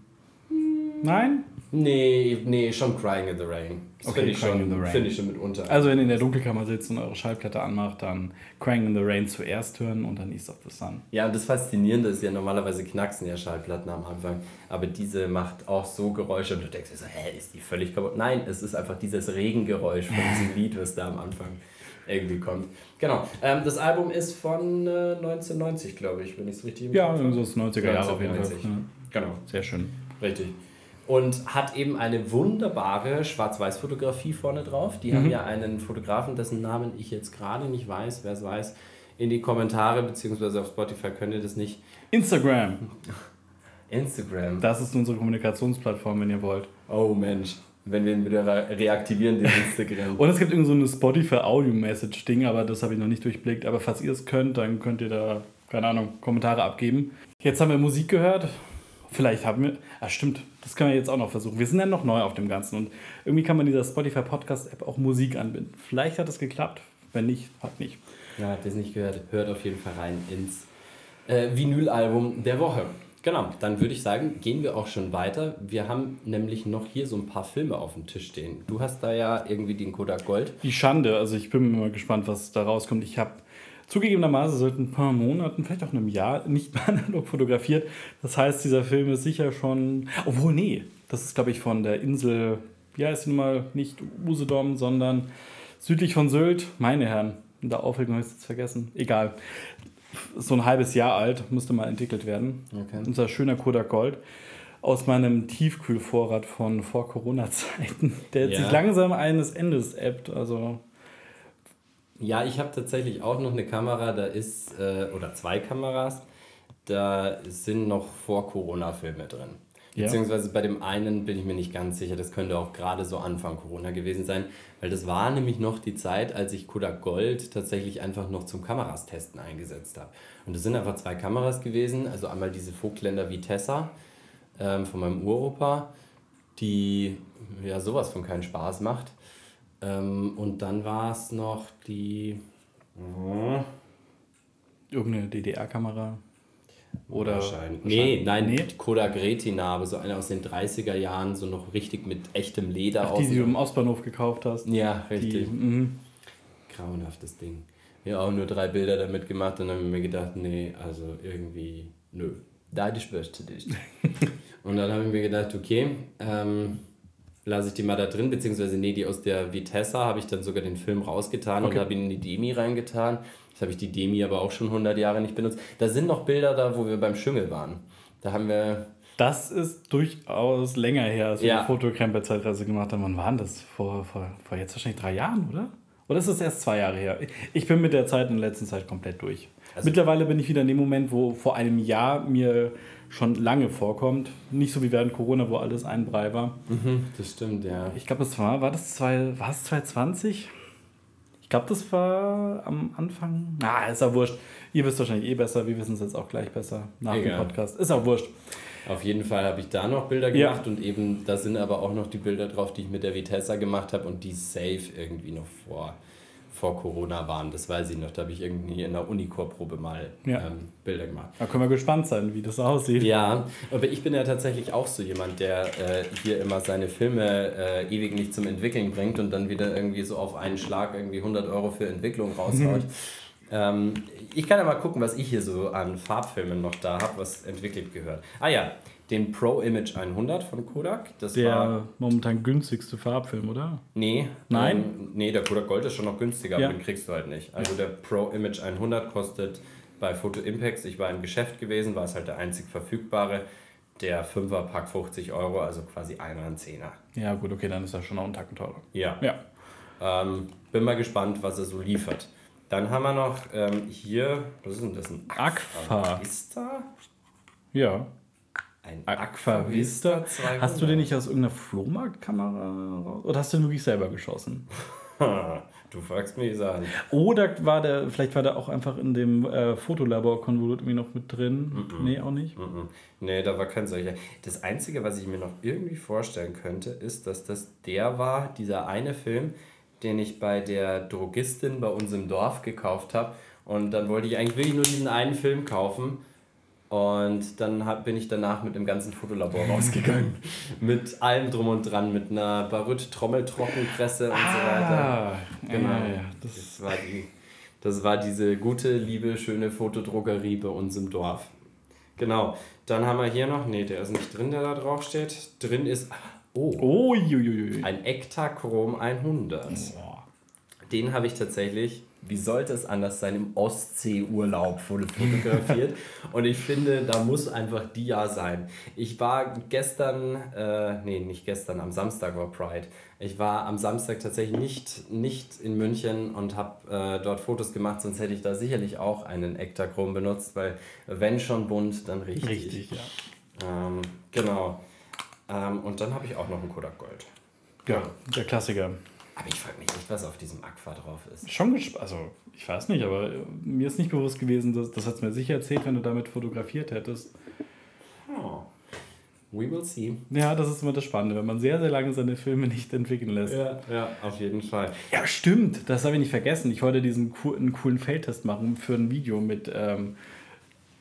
Speaker 1: Nein?
Speaker 2: Nee, nee, schon Crying in the Rain. Das
Speaker 1: Okay,
Speaker 2: finde ich,
Speaker 1: Crying
Speaker 2: schon-
Speaker 1: in the Rain.
Speaker 2: finde ich schon mitunter.
Speaker 1: Also wenn ihr in der Dunkelkammer sitzt und eure Schallplatte anmacht, dann Crying in the Rain zuerst hören und dann East of the Sun.
Speaker 2: Ja, und das Faszinierende ist ja, normalerweise knacksen ja Schallplatten am Anfang, aber diese macht auch so Geräusche und du denkst dir so, hä, ist die völlig kaputt? Nein, es ist einfach dieses Regengeräusch von diesem Lied, was da am Anfang irgendwie kommt. Genau, ähm, das Album ist von äh, 1990, glaube ich, wenn ich es richtig im
Speaker 1: Ja, so das 90er Jahre auf jeden Fall.
Speaker 2: 1990.
Speaker 1: Ja,
Speaker 2: Genau,
Speaker 1: sehr schön.
Speaker 2: richtig. Und hat eben eine wunderbare Schwarz-Weiß-Fotografie vorne drauf. Die haben ja einen Fotografen, dessen Namen ich jetzt gerade nicht weiß, wer es weiß, in die Kommentare, beziehungsweise auf Spotify könnt ihr das nicht.
Speaker 1: Instagram,
Speaker 2: Instagram.
Speaker 1: das ist unsere Kommunikationsplattform, wenn ihr wollt.
Speaker 2: Oh Mensch, wenn wir ihn wieder re- reaktivieren, den Instagram.
Speaker 1: Und es gibt irgend so eine Spotify Audio Message Ding, aber das habe ich noch nicht durchblickt. Aber falls ihr es könnt, dann könnt ihr da, keine Ahnung, Kommentare abgeben. Jetzt haben wir Musik gehört. Vielleicht haben wir, ah stimmt, das können wir jetzt auch noch versuchen. Wir sind ja noch neu auf dem Ganzen und irgendwie kann man dieser Spotify Podcast App auch Musik anbinden. Vielleicht hat es geklappt, wenn nicht, hat nicht.
Speaker 2: Ja, habt ihr es nicht gehört? Hört auf jeden Fall rein ins äh, Vinylalbum der Woche. Genau, dann würde ich sagen, gehen wir auch schon weiter. Wir haben nämlich noch hier so ein paar Filme auf dem Tisch stehen. Du hast da ja irgendwie den Kodak Gold.
Speaker 1: Die Schande, also ich bin mal gespannt, was da rauskommt. Ich habe zugegebenermaßen seit ein paar Monaten, vielleicht auch einem Jahr, nicht mehr analog fotografiert. Das heißt, dieser Film ist sicher schon. Obwohl, nee, das ist, glaube ich, von der Insel, wie heißt die nun mal, nicht Usedom, sondern südlich von Sylt. Meine Herren, in der Aufregung habe ich es jetzt vergessen. Egal. So ein halbes Jahr alt, müsste mal entwickelt werden.
Speaker 2: Okay.
Speaker 1: Unser schöner Kodak Gold. Aus meinem Tiefkühlvorrat von vor Corona-Zeiten, der
Speaker 2: Ja.
Speaker 1: sich langsam eines Endes ebbt. Also
Speaker 2: Ja, ich habe tatsächlich auch noch eine Kamera, da ist, äh, oder zwei Kameras, da sind noch vor Corona-Filme drin. Beziehungsweise bei dem einen bin ich mir nicht ganz sicher, das könnte auch gerade so Anfang Corona gewesen sein, weil das war nämlich noch die Zeit, als ich Kodak Gold tatsächlich einfach noch zum Kameras testen eingesetzt habe. Und das sind einfach zwei Kameras gewesen, also einmal diese Vogtländer Vitessa ähm, von meinem Uropa, die ja sowas von keinen Spaß macht. Ähm, und dann war es noch die.
Speaker 1: irgendeine DDR-Kamera. Oder
Speaker 2: Wahrscheinlich. Nee, nein,
Speaker 1: Nee?
Speaker 2: die Kodak Retina, aber so eine aus den 30er Jahren, so noch richtig mit echtem Leder
Speaker 1: Ach, die, die du im Ostbahnhof gekauft hast.
Speaker 2: Ja,
Speaker 1: Die,
Speaker 2: richtig.
Speaker 1: mhm.
Speaker 2: Grauenhaftes Ding. Ja, auch nur drei Bilder damit gemacht und dann habe ich mir gedacht, nee, also irgendwie, nö. da die Spürste nicht. und dann habe ich mir gedacht, okay, ähm, lasse ich die mal da drin, beziehungsweise nee, die aus der Vitessa habe ich dann sogar den Film rausgetan okay. und habe ihn in die Demi reingetan. Jetzt habe ich die Demi aber auch schon 100 Jahre nicht benutzt. Da sind noch Bilder da, wo wir beim Schüngel waren. Da haben wir...
Speaker 1: Das ist durchaus länger her, als wir ja. die Fotocamper-Zeitreise gemacht haben. Wann waren das? Vor, vor, vor jetzt wahrscheinlich drei Jahren, oder? Oder ist es erst zwei Jahre her? Ich bin mit der Zeit in der letzten Zeit komplett durch. Also Mittlerweile bin ich wieder in dem Moment, wo vor einem Jahr mir schon lange vorkommt. Nicht so wie während Corona, wo alles ein Brei war.
Speaker 2: Mhm, das stimmt, ja.
Speaker 1: Ich glaube, das war, war das zwei, war es 2020? Ich glaube, das war am Anfang. Na, ist ja wurscht. Ihr wisst wahrscheinlich eh besser, wir wissen es jetzt auch gleich besser nach Egal. dem Podcast. Ist auch wurscht.
Speaker 2: Auf jeden Fall habe ich da noch Bilder gemacht ja. und eben, da sind aber auch noch die Bilder drauf, die ich mit der Vitessa gemacht habe und die safe irgendwie noch vor vor Corona waren. Das weiß ich noch. Da habe ich irgendwie in der Unicore-Probe mal ja. ähm, Bilder gemacht.
Speaker 1: Da können wir gespannt sein, wie das aussieht.
Speaker 2: Ja, aber ich bin ja tatsächlich auch so jemand, der äh, hier immer seine Filme äh, ewig nicht zum Entwickeln bringt und dann wieder irgendwie so auf einen Schlag irgendwie 100 Euro für Entwicklung raushaut. ähm, ich kann ja mal gucken, was ich hier so an Farbfilmen noch da habe, was entwickelt gehört. Ah ja, den Pro Image 100 von Kodak.
Speaker 1: Das der war momentan günstigste Farbfilm, oder?
Speaker 2: Nee.
Speaker 1: Nein? Ähm,
Speaker 2: nee, der Kodak Gold ist schon noch günstiger, ja. aber den kriegst du halt nicht. Also der Pro Image 100 kostet bei Photo Impacts, ich war im Geschäft gewesen, war es halt der einzig verfügbare. Der 5er Pack 50 Euro, also quasi einer ein Zehner.
Speaker 1: Ja, gut, okay, dann ist er schon noch einen Tacken teurer.
Speaker 2: Ja. ja. Ähm, bin mal gespannt, was er so liefert. Dann haben wir noch ähm, hier, was ist denn das? Ein
Speaker 1: Agfa. Vista? Ja. Ein Aquavista 200. Hast du den nicht aus irgendeiner Flohmarktkamera raus? Oder hast du den wirklich selber geschossen?
Speaker 2: du fragst mich an.
Speaker 1: Oder war der, vielleicht war der auch einfach in dem äh, Fotolabor-Konvolut irgendwie noch mit drin? Mm -mm. Nee, auch nicht?
Speaker 2: Mm nee, da war kein solcher. Das Einzige, was ich mir noch irgendwie vorstellen könnte, ist, dass das der war, dieser eine Film, den ich bei der Drogistin bei uns im Dorf gekauft habe. Und dann wollte ich eigentlich wirklich nur diesen einen Film kaufen. Und dann hab, bin ich danach mit dem ganzen Fotolabor rausgegangen. mit allem drum und dran, mit einer Baryt-Trommeltrockenpresse und ah, so weiter. Genau. Ja, ja, das, das, war die, das war diese gute, liebe, schöne Fotodruckerie bei uns im Dorf. Genau. Dann haben wir hier noch, nee, der ist nicht drin, der da drauf steht. Drin ist, oh, oh ein Ektachrom 100. Oh. Den habe ich tatsächlich wie sollte es anders sein, im Ostseeurlaub fotografiert. und ich finde, da muss einfach Dia sein. Ich war gestern, äh, nee, nicht gestern, am Samstag war Pride. Ich war am Samstag tatsächlich nicht, nicht in München und habe äh, dort Fotos gemacht, sonst hätte ich da sicherlich auch einen Ektachrom benutzt, weil wenn schon bunt, dann richtig.
Speaker 1: Richtig, ja.
Speaker 2: Ähm, genau. Ähm, und dann habe ich auch noch einen Kodak Gold.
Speaker 1: Ja, der Klassiker.
Speaker 2: Aber ich frage mich nicht, was auf diesem Aqua drauf ist.
Speaker 1: Schon also ich weiß nicht, aber mir ist nicht bewusst gewesen, dass, das hat es mir sicher erzählt, wenn du damit fotografiert hättest.
Speaker 2: Oh. We will see.
Speaker 1: Ja, das ist immer das Spannende, wenn man sehr, sehr lange seine Filme nicht entwickeln lässt.
Speaker 2: Ja, ja auf jeden Fall.
Speaker 1: Ja, stimmt, das habe ich nicht vergessen. Ich wollte diesen einen coolen Feldtest machen für ein Video mit, ähm,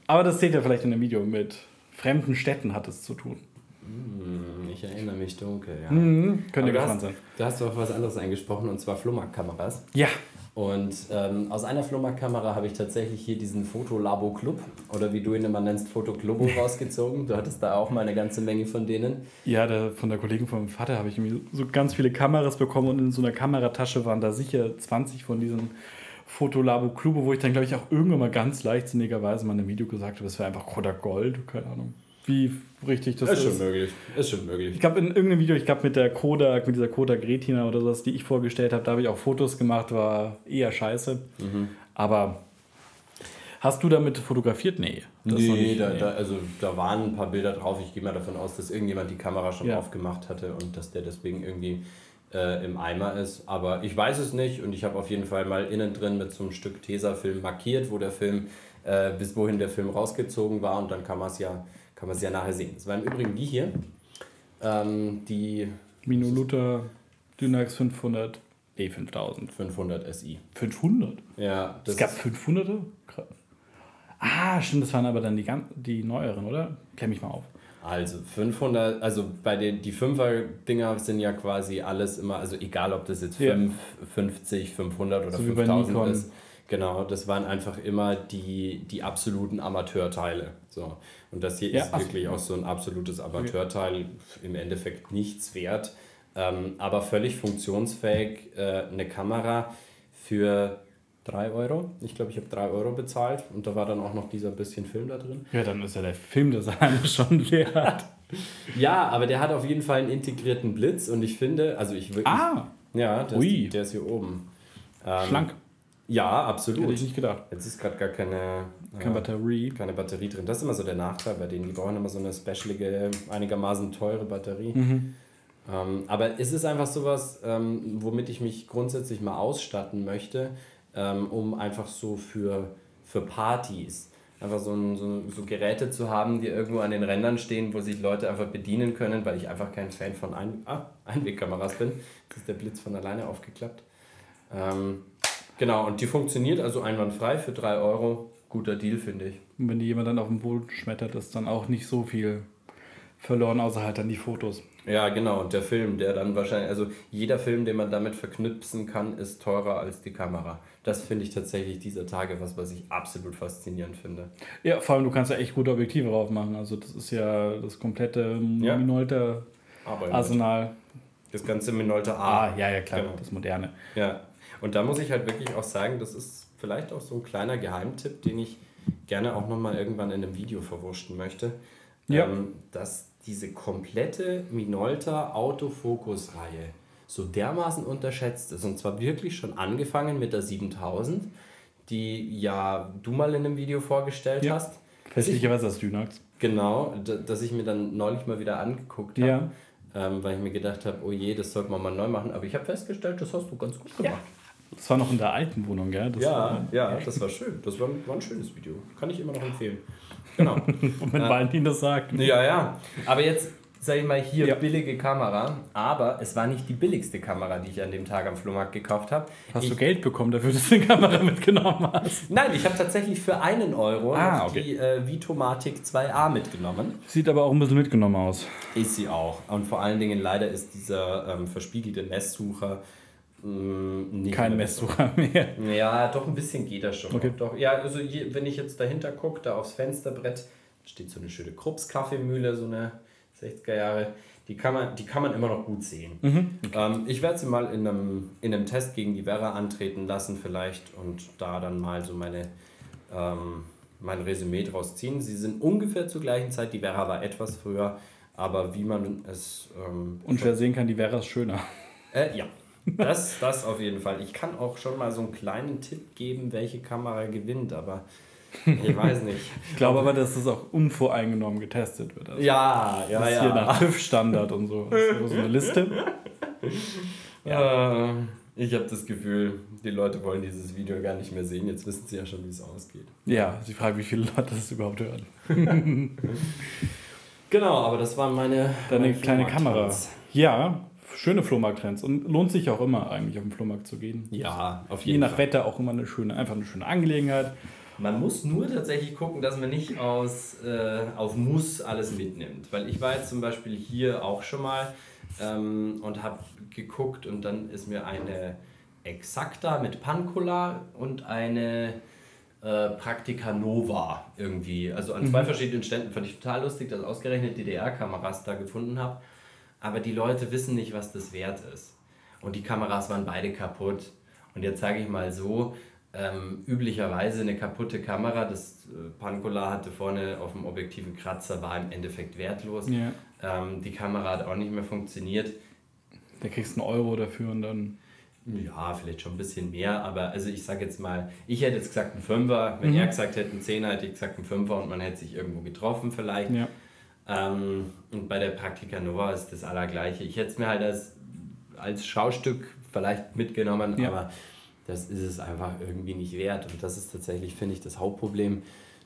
Speaker 1: aber das seht ihr vielleicht in einem Video, mit fremden Städten hat es zu tun.
Speaker 2: Hm, ich erinnere mich dunkel, ja.
Speaker 1: Mhm, könnte gespannt sein.
Speaker 2: Da hast du auch was anderes eingesprochen, und zwar Flohmarktkameras.
Speaker 1: Ja.
Speaker 2: Und ähm, aus einer Flohmarktkamera habe ich tatsächlich hier diesen Fotolabo Club oder wie du ihn immer nennst, Fotoklubo rausgezogen. Du hattest da auch mal eine ganze Menge von denen.
Speaker 1: Ja, der, von der Kollegin vom Vater habe ich so ganz viele Kameras bekommen und in so einer Kameratasche waren da sicher 20 von diesen Fotolabo Clubo, wo ich dann, glaube ich, auch irgendwann mal ganz leichtsinnigerweise mal in einem Video gesagt habe, das wäre einfach Kodak Gold, keine Ahnung wie richtig das
Speaker 2: ist. Ist schon möglich. Ist schon möglich.
Speaker 1: Ich glaube, in irgendeinem Video, ich glaube mit der Kodak, mit dieser Kodak Retina oder sowas, die ich vorgestellt habe, da habe ich auch Fotos gemacht, war eher scheiße. Mhm. Aber hast du damit fotografiert? Nee.
Speaker 2: Das nee, nicht, da, nee. Da, also da waren ein paar Bilder drauf. Ich gehe mal davon aus, dass irgendjemand die Kamera schon ja. aufgemacht hatte und dass der deswegen irgendwie äh, im Eimer ist. Aber ich weiß es nicht und ich habe auf jeden Fall mal innen drin mit so einem Stück Tesafilm markiert, wo der Film, äh, bis wohin der Film rausgezogen war und dann kann man es ja kann man es ja nachher sehen. Das war im Übrigen die hier. Ähm, die
Speaker 1: Minolutta Dynax 500 E5000.
Speaker 2: 500 SI.
Speaker 1: 500?
Speaker 2: Ja.
Speaker 1: es gab 500er? Ah, stimmt, das waren aber dann die, die neueren, oder? Klär mich mal auf.
Speaker 2: Also 500, also bei den die 5er Dinger sind ja quasi alles immer, also egal ob das jetzt 5, ja. 50, 500 oder so 5000 ist. Genau, das waren einfach immer die, die absoluten Amateurteile. So. Und das hier
Speaker 1: Ja,
Speaker 2: ist wirklich auch so ein absolutes Amateurteil, im Endeffekt nichts wert, ähm, aber völlig funktionsfähig. Äh, eine Kamera für 3 Euro. Ich glaube, ich habe 3 Euro bezahlt und da war dann auch noch dieser bisschen Film da drin.
Speaker 1: Ja, dann ist ja der Filmdesign schon wert.
Speaker 2: Ja, aber der hat auf jeden Fall einen integrierten Blitz und ich finde, also ich wirklich.
Speaker 1: Ah,
Speaker 2: Ja, der
Speaker 1: Ui.
Speaker 2: ist, der ist hier oben. Ähm,
Speaker 1: schlank.
Speaker 2: Ja,
Speaker 1: Hätte
Speaker 2: absolut.
Speaker 1: ich nicht gedacht.
Speaker 2: Jetzt ist gerade gar keine,
Speaker 1: Keine
Speaker 2: äh,
Speaker 1: Batterie.
Speaker 2: keine Batterie drin. Das ist immer so der Nachteil bei denen. Die brauchen immer so eine specialige, einigermaßen teure Batterie.
Speaker 1: Mhm.
Speaker 2: Ähm, aber es ist einfach sowas, ähm, womit ich mich grundsätzlich mal ausstatten möchte, ähm, um einfach so für, für Partys einfach so, ein, so, so Geräte zu haben, die irgendwo an den Rändern stehen, wo sich Leute einfach bedienen können, weil ich einfach kein Fan von Ein ah, Einwegkameras bin. Jetzt ist der Blitz von alleine aufgeklappt. Ähm, genau, und die funktioniert also einwandfrei für 3 Euro. Guter Deal, finde ich.
Speaker 1: Und wenn die jemand dann auf den Boden schmettert, ist dann auch nicht so viel verloren, außer halt dann die Fotos.
Speaker 2: Ja, genau. Und der Film, der dann wahrscheinlich, also jeder Film, den man damit verknüpfen kann, ist teurer als die Kamera. Das finde ich tatsächlich dieser Tage was, was ich absolut faszinierend finde.
Speaker 1: Ja, vor allem du kannst ja echt gute Objektive drauf machen. Also das ist ja das komplette
Speaker 2: Ja.
Speaker 1: Minolta
Speaker 2: Aber
Speaker 1: Arsenal.
Speaker 2: das ganze Minolta A.
Speaker 1: Ah, ja, ja, klar,
Speaker 2: Genau.
Speaker 1: das moderne.
Speaker 2: Ja. Und da muss ich halt wirklich auch sagen, das ist vielleicht auch so ein kleiner Geheimtipp, den ich gerne auch nochmal irgendwann in einem Video verwursten möchte.
Speaker 1: Ja.
Speaker 2: Ähm, dass diese komplette Minolta Autofokus-Reihe so dermaßen unterschätzt ist. Und zwar wirklich schon angefangen mit der 7000, die ja du mal in einem Video vorgestellt
Speaker 1: Ja.
Speaker 2: hast.
Speaker 1: Festlicherweise das Dynax.
Speaker 2: Genau, dass ich mir dann neulich mal wieder angeguckt habe,
Speaker 1: Ja.
Speaker 2: ähm, weil ich mir gedacht habe, oh je, das sollte man mal neu machen. Aber ich habe festgestellt, das hast du ganz gut gemacht.
Speaker 1: Das war noch in der alten Wohnung, gell? Das
Speaker 2: Ja,
Speaker 1: war,
Speaker 2: ja, das war schön. Das war, war ein schönes Video. Kann ich immer noch empfehlen. Genau.
Speaker 1: Und wenn Valentin das sagt.
Speaker 2: ja, ja. Aber jetzt, sag ich mal, hier
Speaker 1: Ja.
Speaker 2: billige Kamera. Aber es war nicht die billigste Kamera, die ich an dem Tag am Flohmarkt gekauft habe.
Speaker 1: Hast
Speaker 2: ich,
Speaker 1: du Geld bekommen dafür, dass du die Kamera mitgenommen hast?
Speaker 2: Nein, ich habe tatsächlich für einen Euro
Speaker 1: Ah, okay.
Speaker 2: die äh, Vitomatic 2A mitgenommen.
Speaker 1: Sieht aber auch ein bisschen mitgenommen aus.
Speaker 2: Ist sie auch. Und vor allen Dingen leider ist dieser ähm, verspiegelte Messsucher mh, nicht
Speaker 1: Kein Messsucher mehr.
Speaker 2: Ja, doch ein bisschen geht das schon.
Speaker 1: Okay.
Speaker 2: Doch, ja, also je, wenn ich jetzt dahinter gucke, da aufs Fensterbrett, steht so eine schöne Krups Kaffeemühle, so eine 60er Jahre. Die kann man, die kann man immer noch gut sehen. Ähm, ich werde sie mal in einem, in einem Test gegen die Werra antreten lassen, vielleicht, und da dann mal so meine, ähm, mein Resümee draus ziehen. Sie sind ungefähr zur gleichen Zeit. Die Werra war etwas früher, aber wie man es. Ähm,
Speaker 1: Und wer sehen kann, die wäre es schöner.
Speaker 2: äh, ja, das, das auf jeden Fall. Ich kann auch schon mal so einen kleinen Tipp geben, welche Kamera gewinnt, aber ich weiß nicht.
Speaker 1: Ich glaube aber, dass das auch unvoreingenommen getestet wird. Also
Speaker 2: Ja, ja,
Speaker 1: das ist hier nach TÜV-Standard und so. Das ist so eine Liste.
Speaker 2: Äh, ich habe das Gefühl, die Leute wollen dieses Video gar nicht mehr sehen. Jetzt wissen sie ja schon, wie es ausgeht.
Speaker 1: Ja, sie fragen, wie viele Leute das überhaupt hören.
Speaker 2: Genau, aber das waren meine.
Speaker 1: Deine
Speaker 2: meine
Speaker 1: kleine Kamera. Ja, schöne Flohmarkttrends. Und lohnt sich auch immer eigentlich auf den Flohmarkt zu gehen.
Speaker 2: Ja, auf
Speaker 1: Je
Speaker 2: jeden
Speaker 1: nach
Speaker 2: Fall.
Speaker 1: Wetter auch immer eine schöne, einfach eine schöne Angelegenheit.
Speaker 2: Man muss nur tatsächlich gucken, dass man nicht aus, äh, auf Muss alles mitnimmt. Weil ich war jetzt zum Beispiel hier auch schon mal ähm, und habe geguckt und dann ist mir eine Exacta mit Pancola und eine äh, Praktika Nova irgendwie. Also an zwei verschiedenen Ständen fand ich total lustig, dass ausgerechnet DDR-Kameras da gefunden habe. Aber die Leute wissen nicht, was das wert ist. Und die Kameras waren beide kaputt. Und jetzt sage ich mal so, ähm, üblicherweise eine kaputte Kamera, das äh, Pancola hatte vorne auf dem objektiven Kratzer, war im Endeffekt wertlos.
Speaker 1: Ja.
Speaker 2: Ähm, die Kamera hat auch nicht mehr funktioniert.
Speaker 1: Da kriegst du einen Euro dafür und dann.
Speaker 2: Ja, vielleicht schon ein bisschen mehr, aber also ich sage jetzt mal, ich hätte jetzt gesagt einen Fünfer, wenn er gesagt hätte einen Zehner, hätte ich gesagt einen Fünfer und man hätte sich irgendwo getroffen vielleicht.
Speaker 1: Ja.
Speaker 2: Ähm, und bei der Praktika Nova ist das Allergleiche. Ich hätte es mir halt als, als Schaustück vielleicht mitgenommen,
Speaker 1: Ja.
Speaker 2: aber das ist es einfach irgendwie nicht wert. Und das ist tatsächlich, finde ich, das Hauptproblem,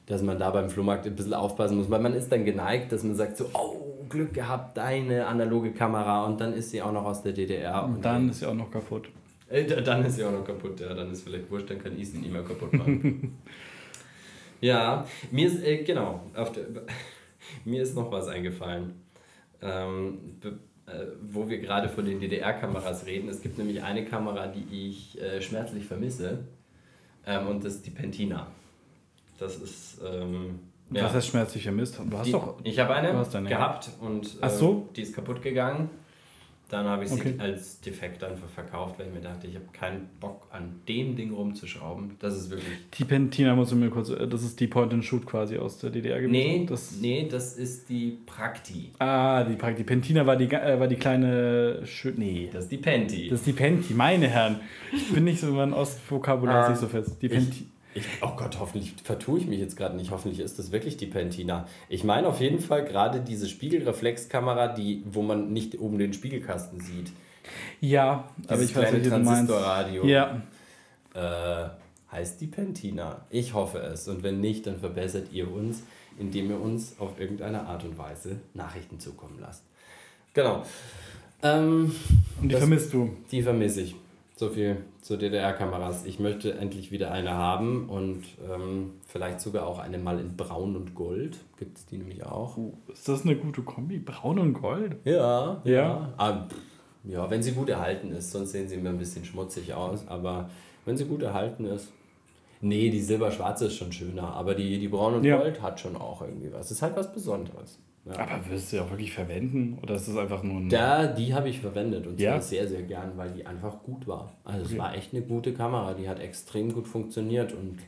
Speaker 2: dass man da beim Flohmarkt ein bisschen aufpassen muss, weil man ist dann geneigt, dass man sagt so, oh, Glück gehabt, deine analoge Kamera und dann ist sie auch noch aus der DDR.
Speaker 1: Und dann ist sie auch noch kaputt.
Speaker 2: Äh, da- dann ist sie auch noch kaputt, ja, dann ist vielleicht wurscht, dann kann ich sie nicht mehr kaputt machen. ja, mir ist, äh, genau, auf der, mir ist noch was eingefallen, ähm, äh, wo wir gerade von den DDR-Kameras reden. Es gibt nämlich eine Kamera, die ich äh, schmerzlich vermisse. Ähm, und das ist die Pentina. Das ist. Ähm, ja.
Speaker 1: Was heißt schmerzlich vermisst? Du hast
Speaker 2: Die,
Speaker 1: doch.
Speaker 2: ich habe eine gehabt und
Speaker 1: Ach so?
Speaker 2: ähm, die ist kaputt gegangen. Dann habe ich sie
Speaker 1: Okay.
Speaker 2: als defekt einfach verkauft, weil ich mir dachte, ich habe keinen Bock an dem Ding rumzuschrauben. Das ist wirklich.
Speaker 1: Die Pentina musst du mir kurz. äh, Das ist die Point and Shoot quasi aus der DDR gewesen.
Speaker 2: Nee,
Speaker 1: Das,
Speaker 2: nee, das ist die Prakti.
Speaker 1: Ah, die, Pra- die Pentina war die, äh, war die kleine. Schö nee.
Speaker 2: Das ist die Penti.
Speaker 1: Das ist die Penti, meine Herren. Ich bin nicht so, mein Ostvokabular ist
Speaker 2: Ah,
Speaker 1: nicht so fest. Die
Speaker 2: ich-
Speaker 1: Penti.
Speaker 2: Ich, oh Gott, hoffentlich vertue ich mich jetzt gerade nicht. Hoffentlich ist das wirklich die Pentina. Ich meine auf jeden Fall gerade diese Spiegelreflexkamera, die, wo man nicht oben den Spiegelkasten sieht.
Speaker 1: Ja, aber
Speaker 2: Dieses
Speaker 1: ich weiß nicht.
Speaker 2: Transistorradio.
Speaker 1: Ja,
Speaker 2: Äh, heißt die Pentina. Ich hoffe es. Und wenn nicht, dann verbessert ihr uns, indem ihr uns auf irgendeine Art und Weise Nachrichten zukommen lasst. Genau. Ähm,
Speaker 1: und die vermisst du.
Speaker 2: die vermisse ich. So viel zu DDR-Kameras. Ich möchte endlich wieder eine haben und ähm, vielleicht sogar auch eine mal in Braun und Gold. Gibt es die nämlich auch?
Speaker 1: Ist das eine gute Kombi? Braun und Gold?
Speaker 2: Ja,
Speaker 1: Ja.
Speaker 2: Ah, pff, ja, wenn sie gut erhalten ist, sonst sehen sie mir ein bisschen schmutzig aus. Aber wenn sie gut erhalten ist. Nee, die silberschwarze ist schon schöner, aber die, die braun und
Speaker 1: Ja.
Speaker 2: gold hat schon auch irgendwie was. Ist halt was Besonderes. Ja.
Speaker 1: Aber wirst du sie auch wirklich verwenden? Oder ist das einfach nur ein.
Speaker 2: Da, die habe ich verwendet und
Speaker 1: Ja?
Speaker 2: sehr, sehr gern, weil die einfach gut war. Also es
Speaker 1: Okay.
Speaker 2: war echt eine gute Kamera, die hat extrem gut funktioniert und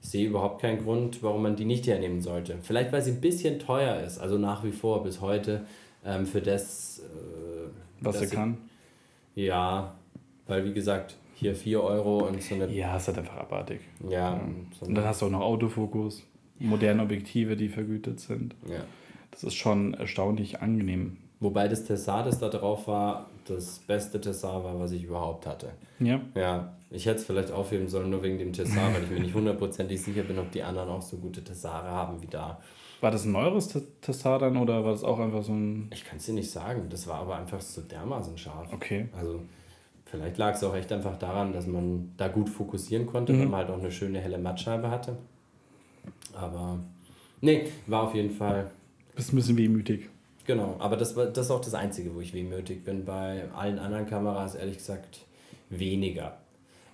Speaker 2: ich sehe überhaupt keinen Grund, warum man die nicht hernehmen sollte. Vielleicht, weil sie ein bisschen teuer ist, also nach wie vor bis heute ähm, für das... Äh,
Speaker 1: was
Speaker 2: sie-
Speaker 1: kann?
Speaker 2: Ja, weil wie gesagt, hier 4 Euro und so eine...
Speaker 1: Ja, ist halt einfach abartig.
Speaker 2: Ja, so
Speaker 1: Und dann hast du auch noch Autofokus, moderne Objektive, die vergütet sind.
Speaker 2: ja.
Speaker 1: Das ist schon erstaunlich angenehm.
Speaker 2: Wobei das Tessar, das da drauf war, das beste Tessar war, was ich überhaupt hatte.
Speaker 1: Ja.
Speaker 2: Ja, ich hätte es vielleicht aufheben sollen, nur wegen dem Tessar, weil ich mir nicht hundertprozentig sicher bin, ob die anderen auch so gute Tessare haben wie da.
Speaker 1: War das ein neueres Te- Testar dann oder war das auch einfach so ein.
Speaker 2: Ich kann es dir nicht sagen, das war aber einfach so dermaßen scharf.
Speaker 1: Okay.
Speaker 2: Also vielleicht lag es auch echt einfach daran, dass man da gut fokussieren konnte,
Speaker 1: Mhm.
Speaker 2: weil man halt auch eine schöne helle Mattscheibe hatte. Aber nee, war auf jeden Fall
Speaker 1: Bist ein bisschen wehmütig.
Speaker 2: Genau, aber das, war, das ist auch das Einzige, wo ich wehmütig bin. Bei allen anderen Kameras ehrlich gesagt weniger.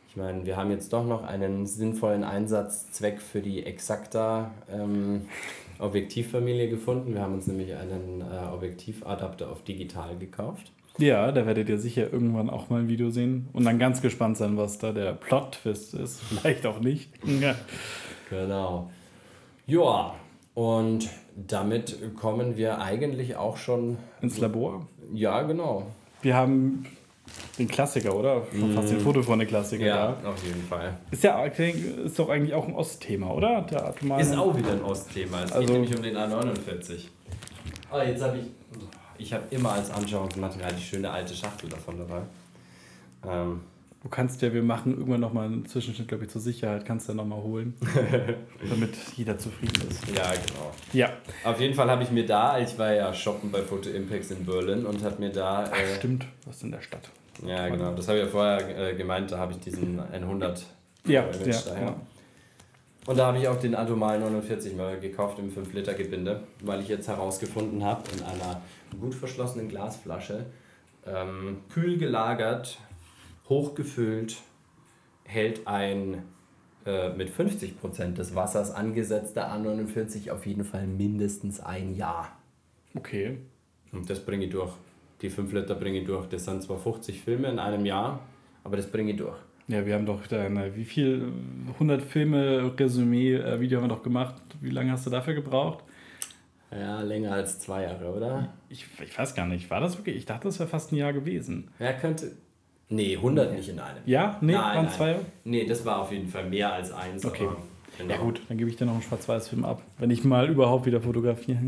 Speaker 2: Ich meine, wir haben jetzt doch noch einen sinnvollen Einsatzzweck für die Exacta ähm, Objektivfamilie gefunden. Wir haben uns nämlich einen äh, Objektivadapter auf digital gekauft.
Speaker 1: Ja, da werdet ihr sicher irgendwann auch mal ein Video sehen und dann ganz gespannt sein, was da der Plot-Twist ist. Vielleicht auch nicht.
Speaker 2: Genau. Ja, und damit kommen wir eigentlich auch schon.
Speaker 1: Ins Labor.
Speaker 2: Ja, genau.
Speaker 1: Wir haben den Klassiker, oder? Schon fast den Foto von der Klassiker
Speaker 2: Ja,
Speaker 1: da.
Speaker 2: auf jeden Fall.
Speaker 1: Ist ja ist doch eigentlich auch ein Ostthema, oder? Der atomare.
Speaker 2: Ist auch wieder ein Ostthema. Es
Speaker 1: Also-
Speaker 2: geht nämlich um den A49. Oh, jetzt habe ich. Ich habe immer als Anschauungsmaterial die schöne alte Schachtel davon dabei. Ähm,
Speaker 1: Du kannst ja, wir machen irgendwann nochmal einen Zwischenschnitt, glaube ich, zur Sicherheit, kannst du ja nochmal holen, damit jeder zufrieden ist.
Speaker 2: ja, genau.
Speaker 1: Ja,
Speaker 2: Auf jeden Fall habe ich mir da, ich war ja shoppen bei Photo Impacts in Berlin und habe mir da. Äh,
Speaker 1: stimmt, was in der Stadt.
Speaker 2: ja, genau. Das habe ich ja vorher äh, gemeint, da habe ich diesen N100
Speaker 1: Ja,
Speaker 2: Image
Speaker 1: ja,
Speaker 2: da,
Speaker 1: genau.
Speaker 2: Und da habe ich auch den Atomal 49 mal gekauft im 5-Liter-Gebinde, weil ich jetzt herausgefunden habe, in einer gut verschlossenen Glasflasche, ähm, kühl gelagert, hochgefüllt, hält ein äh, mit 50% des Wassers angesetzter A49 auf jeden Fall mindestens ein Jahr.
Speaker 1: Okay.
Speaker 2: Und das bringe ich durch. Die 5 Liter bringe ich durch. Das sind zwar 50 Filme in einem Jahr, aber das bringe ich durch.
Speaker 1: Ja, wir haben doch deine, wie viel, 100 Filme, Resümee, äh, Video haben wir doch gemacht. Wie lange hast du dafür gebraucht?
Speaker 2: Ja, länger als zwei Jahre, oder?
Speaker 1: Ich, ich weiß gar nicht, war das wirklich? Ich dachte, das wäre fast ein Jahr gewesen.
Speaker 2: Ja, könnte. Nee, 100 nicht in einem.
Speaker 1: Ja? Nee,
Speaker 2: Nein,
Speaker 1: waren
Speaker 2: nein.
Speaker 1: zwei?
Speaker 2: Nee, das war auf jeden Fall mehr als eins.
Speaker 1: Okay.
Speaker 2: genau.
Speaker 1: Ja gut, dann gebe ich dir noch einen Schwarz-Weiß-Film ab, wenn ich mal überhaupt wieder fotografiere.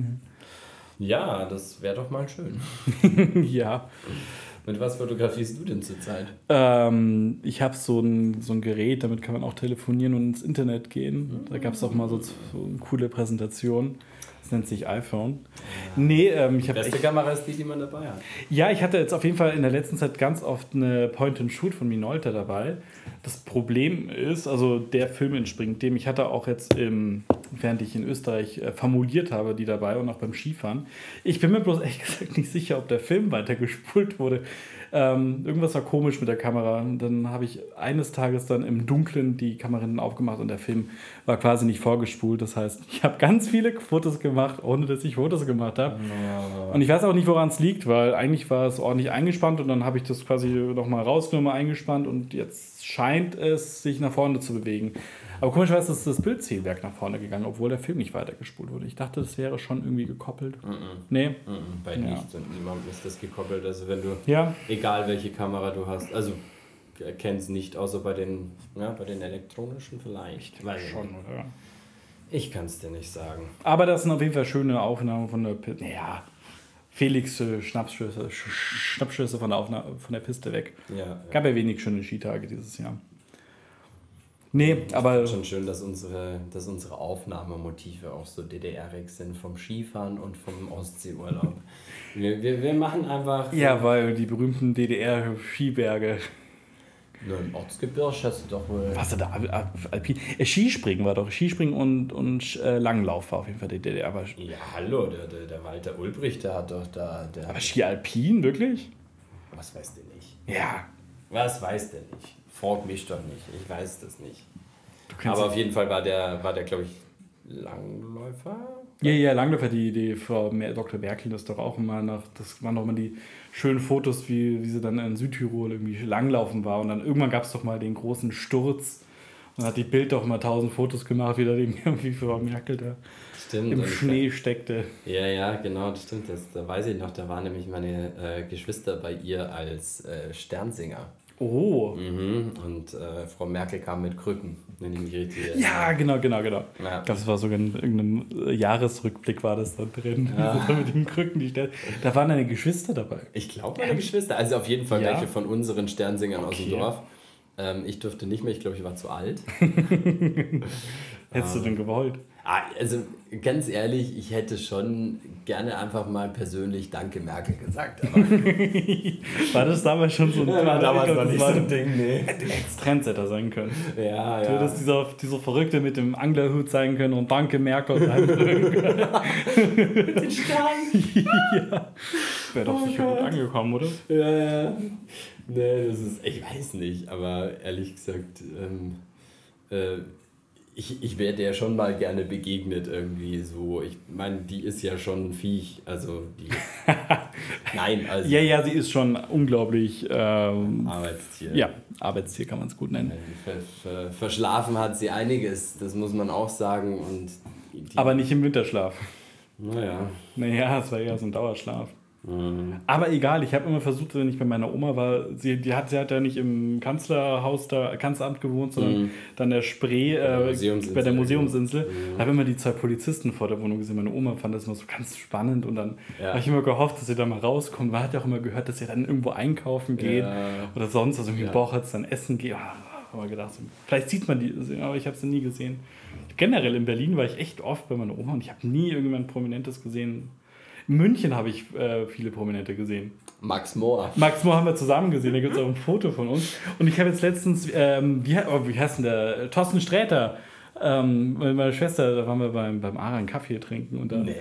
Speaker 2: Ja, das wäre doch mal schön.
Speaker 1: ja.
Speaker 2: Mit was fotografierst du denn zurzeit?
Speaker 1: Ähm, ich habe so ein, so ein Gerät, damit kann man auch telefonieren und ins Internet gehen. Da gab es auch mal so, so eine coole Präsentation. Das nennt sich iPhone. Nee, ähm, ich habe
Speaker 2: Beste Kamera ist die, die man dabei hat.
Speaker 1: Ja, ich hatte jetzt auf jeden Fall in der letzten Zeit ganz oft eine Point-and-Shoot von Minolta dabei. Das Problem ist, also der Film entspringt dem. Ich hatte auch jetzt im während ich in Österreich äh, formuliert habe, die dabei und auch beim Skifahren. Ich bin mir bloß ehrlich gesagt nicht sicher, ob der Film weitergespult wurde. Ähm, irgendwas war komisch mit der Kamera. Und dann habe ich eines Tages dann im Dunkeln die Kamera aufgemacht und der Film war quasi nicht vorgespult. Das heißt, ich habe ganz viele Fotos gemacht, ohne dass ich Fotos gemacht habe. Ja. Und ich weiß auch nicht, woran es liegt, weil eigentlich war es ordentlich eingespannt und dann habe ich das quasi nochmal rausgenommen, eingespannt und jetzt scheint es sich nach vorne zu bewegen. Aber komischerweise ist das Bildzielwerk nach vorne gegangen, obwohl der Film nicht weitergespult wurde. Ich dachte, das wäre schon irgendwie gekoppelt. Mm -mm. Nee.
Speaker 2: Mm bei ja. nichts und niemandem ist das gekoppelt. Also wenn du, ja. egal welche Kamera du hast, also es nicht, außer bei den, ja, bei den elektronischen vielleicht. Weil schon, oder? Ich kann es dir nicht sagen.
Speaker 1: Aber das sind auf jeden Fall schöne Aufnahmen von der Piste. Ja, Felix äh, Schnappschüsse, Schnappschüsse von der, Aufnahme, von der Piste weg. Ja, Gab ja wenig schöne Skitage dieses Jahr. Nee, aber.
Speaker 2: Es ist schon schön, dass unsere, dass unsere Aufnahmemotive auch so DDR-ig sind, vom Skifahren und vom Ostseeurlaub. wir, wir, wir machen einfach.
Speaker 1: Ja, weil die berühmten DDR-Skiberge.
Speaker 2: Nur im Ortsgebirge hast du doch wohl.
Speaker 1: Was da? Alpin? Äh, Skispringen war doch. Skispringen und, und äh, Langlauf war auf jeden Fall die DDR. Aber
Speaker 2: ja, hallo, der, der, der Walter Ulbricht, der hat doch da. Der
Speaker 1: aber Ski Alpin, wirklich?
Speaker 2: Was weiß der nicht?
Speaker 1: Ja.
Speaker 2: Was weiß der nicht? Frag mich doch nicht, ich weiß das nicht. Aber auf jeden Fall war der, war der glaube ich, Langläufer?
Speaker 1: Ja, ja, Langläufer, die, die Frau Dr. Berkel ist doch auch immer nach, das waren doch immer die schönen Fotos, wie, wie sie dann in Südtirol irgendwie langlaufen war. Und dann irgendwann gab es doch mal den großen Sturz. Und dann hat die Bild doch mal tausend Fotos gemacht, wie da irgendwie Frau Merkel da stimmt, im Schnee steckte.
Speaker 2: Ja, ja, genau, das stimmt. Das, da weiß ich noch, da waren nämlich meine äh, Geschwister bei ihr als äh, Sternsinger. Oh. Mhm. Und äh, Frau Merkel kam mit Krücken, wenn ich mich richtig
Speaker 1: Ja, genau, genau, genau. Ja. Ich glaube, es war sogar in irgendeinem Jahresrückblick war das da drin. Ja. mit den Krücken. Die da waren deine Geschwister dabei.
Speaker 2: Ich glaube, meine Geschwister. Also auf jeden Fall ja. welche von unseren Sternsingern okay. aus dem Dorf. Ähm, ich durfte nicht mehr, ich glaube, ich war zu alt.
Speaker 1: Hättest du denn gewollt?
Speaker 2: Ah, also ganz ehrlich, ich hätte schon gerne einfach mal persönlich Danke Merkel gesagt.
Speaker 1: war das damals schon so ein ja, war damals glaub, nicht so ein Ding, nee. Hätte Trendsetter sein können. Ja, ja. Du hättest dieser, dieser Verrückte mit dem Anglerhut sein können und Danke Merkel sein können. mit den Sternen. ja. Wäre doch oh sicher gut angekommen, oder?
Speaker 2: Ja, ja. Nee, das ist, ich weiß nicht, aber ehrlich gesagt, ähm, äh, ich, ich wäre der schon mal gerne begegnet irgendwie so. Ich meine, die ist ja schon ein Viech. Also die.
Speaker 1: Nein, also. Ja, ja, sie ist schon unglaublich. Ähm, Arbeitstier. Ja, Arbeitstier kann man es gut nennen.
Speaker 2: Ver, verschlafen hat sie einiges, das muss man auch sagen. Und
Speaker 1: Aber nicht im Winterschlaf.
Speaker 2: Naja.
Speaker 1: Naja, es war eher so ein Dauerschlaf. Mhm. Aber egal, ich habe immer versucht, wenn ich bei meiner Oma war, sie, die hat, sie hat ja nicht im Kanzlerhaus, da, Kanzleramt gewohnt, sondern mhm. dann der Spree äh, bei der Museumsinsel. Mhm. habe immer die zwei Polizisten vor der Wohnung gesehen. Meine Oma fand das immer so ganz spannend und dann ja. habe ich immer gehofft, dass sie da mal rauskommt. Man hat ja auch immer gehört, dass sie dann irgendwo einkaufen geht ja. oder sonst, also irgendwie ja. Bochert dann essen geht. Oh, habe gedacht, vielleicht sieht man die, aber ich habe sie nie gesehen. Generell in Berlin war ich echt oft bei meiner Oma und ich habe nie irgendjemand Prominentes gesehen. München habe ich äh, viele Prominente gesehen.
Speaker 2: Max Mohr.
Speaker 1: Max Mohr haben wir zusammen gesehen, da gibt es auch ein Foto von uns. Und ich habe jetzt letztens, ähm, wie, oh, wie heißt denn der? Thorsten Sträter. Ähm, meine Schwester, da waren wir beim, beim Aran Kaffee trinken und dann. Nee.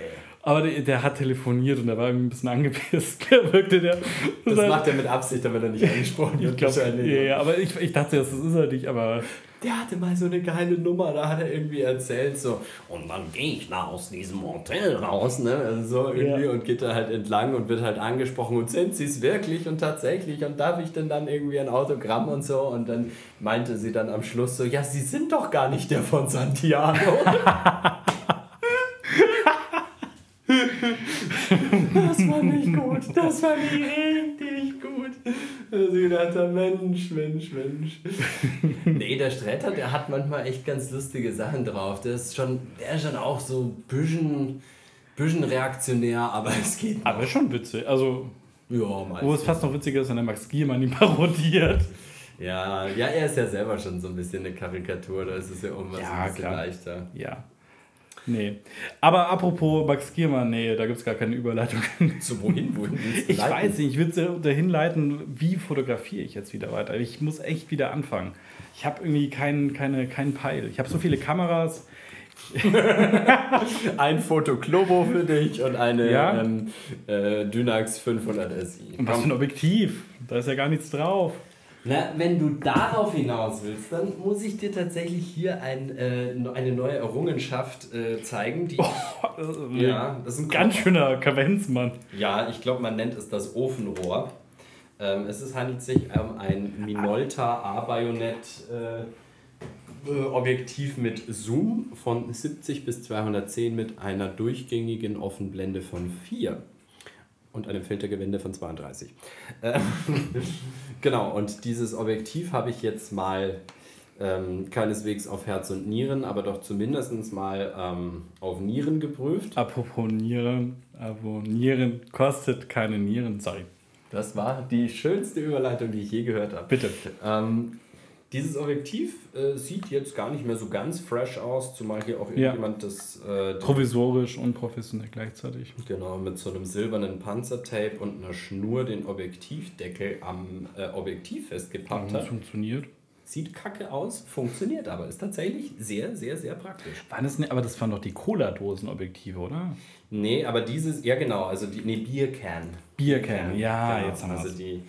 Speaker 1: Aber der, der, hat telefoniert und der war irgendwie ein bisschen angepisst. wirkte der.
Speaker 2: Das macht er mit Absicht, damit er nicht angesprochen wird.
Speaker 1: Ich glaube, ja, ja, aber ich, ich dachte, das ist er nicht, aber
Speaker 2: der hatte mal so eine geile Nummer, da hat er irgendwie erzählt, so, und dann gehe ich da aus diesem Hotel raus, ne? Also so irgendwie ja. und geht da halt entlang und wird halt angesprochen und sind sie es wirklich und tatsächlich und darf ich denn dann irgendwie ein Autogramm und so und dann meinte sie dann am Schluss so, ja, sie sind doch gar nicht der von Santiago. das war nicht gut, das war nicht richtig gut. Also gedacht habe, Mensch, Mensch, Mensch. nee, der Sträter, der hat manchmal echt ganz lustige Sachen drauf. Der ist schon, der ist schon auch so ein bisschen, bisschen reaktionär, aber es geht.
Speaker 1: Noch. Aber schon witzig. Also, ja, wo es fast noch witziger ist, wenn der Max Giermann ihn parodiert.
Speaker 2: Ja, ja, er ist ja selber schon so ein bisschen eine Karikatur, da ist es ja irgendwas ja, ein bisschen klar. leichter.
Speaker 1: Ja. Nee. Aber apropos Max Giermann, nee, da gibt es gar keine Überleitung.
Speaker 2: Zu wohin? wohin
Speaker 1: ich leiten? weiß nicht, ich würde dahin leiten, wie fotografiere ich jetzt wieder weiter. Ich muss echt wieder anfangen. Ich habe irgendwie keinen keine, kein Peil. Ich habe so viele Kameras.
Speaker 2: ein Foto Globo für dich und eine
Speaker 1: Ja.
Speaker 2: ähm, äh, Dynax 500 SI.
Speaker 1: Und was für ein Objektiv? Da ist ja gar nichts drauf.
Speaker 2: Na, wenn du darauf hinaus willst, dann muss ich dir tatsächlich hier ein, äh, eine neue Errungenschaft äh, zeigen, die ja, das ist ein
Speaker 1: Ganz schöner Kavenz, Mann.
Speaker 2: Ja, ich glaube, man nennt es das Ofenrohr. Ähm, es ist, handelt sich um ein Minolta A-Bajonett äh, äh, Objektiv mit Zoom von 70 bis 210 mit einer durchgängigen Offenblende von 4 und einem Filtergewinde von 32. Ähm, genau, und dieses Objektiv habe ich jetzt mal ähm, keineswegs auf Herz und Nieren, aber doch zumindest mal ähm, auf Nieren geprüft.
Speaker 1: Apropos Nieren, aber Nieren kostet keine Nieren, sorry.
Speaker 2: Das war die schönste Überleitung, die ich je gehört habe.
Speaker 1: Bitte.
Speaker 2: Ähm, dieses Objektiv äh, sieht jetzt gar nicht mehr so ganz fresh aus, zumal hier auch
Speaker 1: Ja.
Speaker 2: irgendjemand das äh,
Speaker 1: Provisorisch und professionell gleichzeitig.
Speaker 2: genau mit so einem silbernen Panzertape und einer Schnur den Objektivdeckel am äh, Objektiv festgepappt
Speaker 1: Das
Speaker 2: hat.
Speaker 1: funktioniert.
Speaker 2: Sieht kacke aus, funktioniert aber, ist tatsächlich sehr, sehr, sehr praktisch.
Speaker 1: Waren das nicht, aber das waren doch die Cola-Dosen-Objektive, oder?
Speaker 2: Nee, aber dieses, ja genau, also die, nee, Biercan.
Speaker 1: Biercan, ja,
Speaker 2: genau,
Speaker 1: jetzt haben
Speaker 2: Also
Speaker 1: wir's.
Speaker 2: die,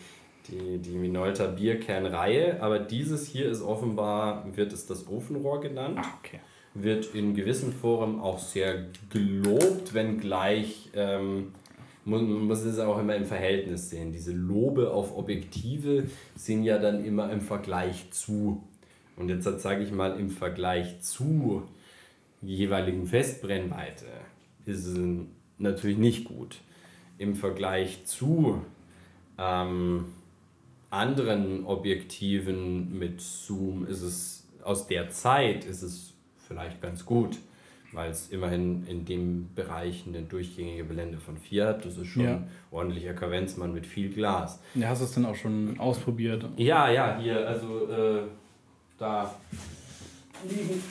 Speaker 2: die, die Minolta Biercan-Reihe, aber dieses hier ist offenbar, wird es das Ofenrohr genannt,
Speaker 1: Ah, okay.
Speaker 2: wird in gewissen Foren auch sehr gelobt, wenngleich ähm, man man muss es auch immer im Verhältnis sehen. Diese Lobe auf Objektive sind ja dann immer im Vergleich zu. Und jetzt sage ich mal, im Vergleich zu jeweiligen Festbrennweite ist es natürlich nicht gut. Im Vergleich zu ähm, anderen Objektiven mit Zoom ist es aus der Zeit ist es vielleicht ganz gut, weil es immerhin in dem Bereich eine durchgängige Blende von 4 hat. Das ist schon
Speaker 1: Ja.
Speaker 2: ordentlicher Kavenzmann mit viel Glas.
Speaker 1: Ja, hast du es denn auch schon ausprobiert?
Speaker 2: Ja, ja, hier, also äh, da liegen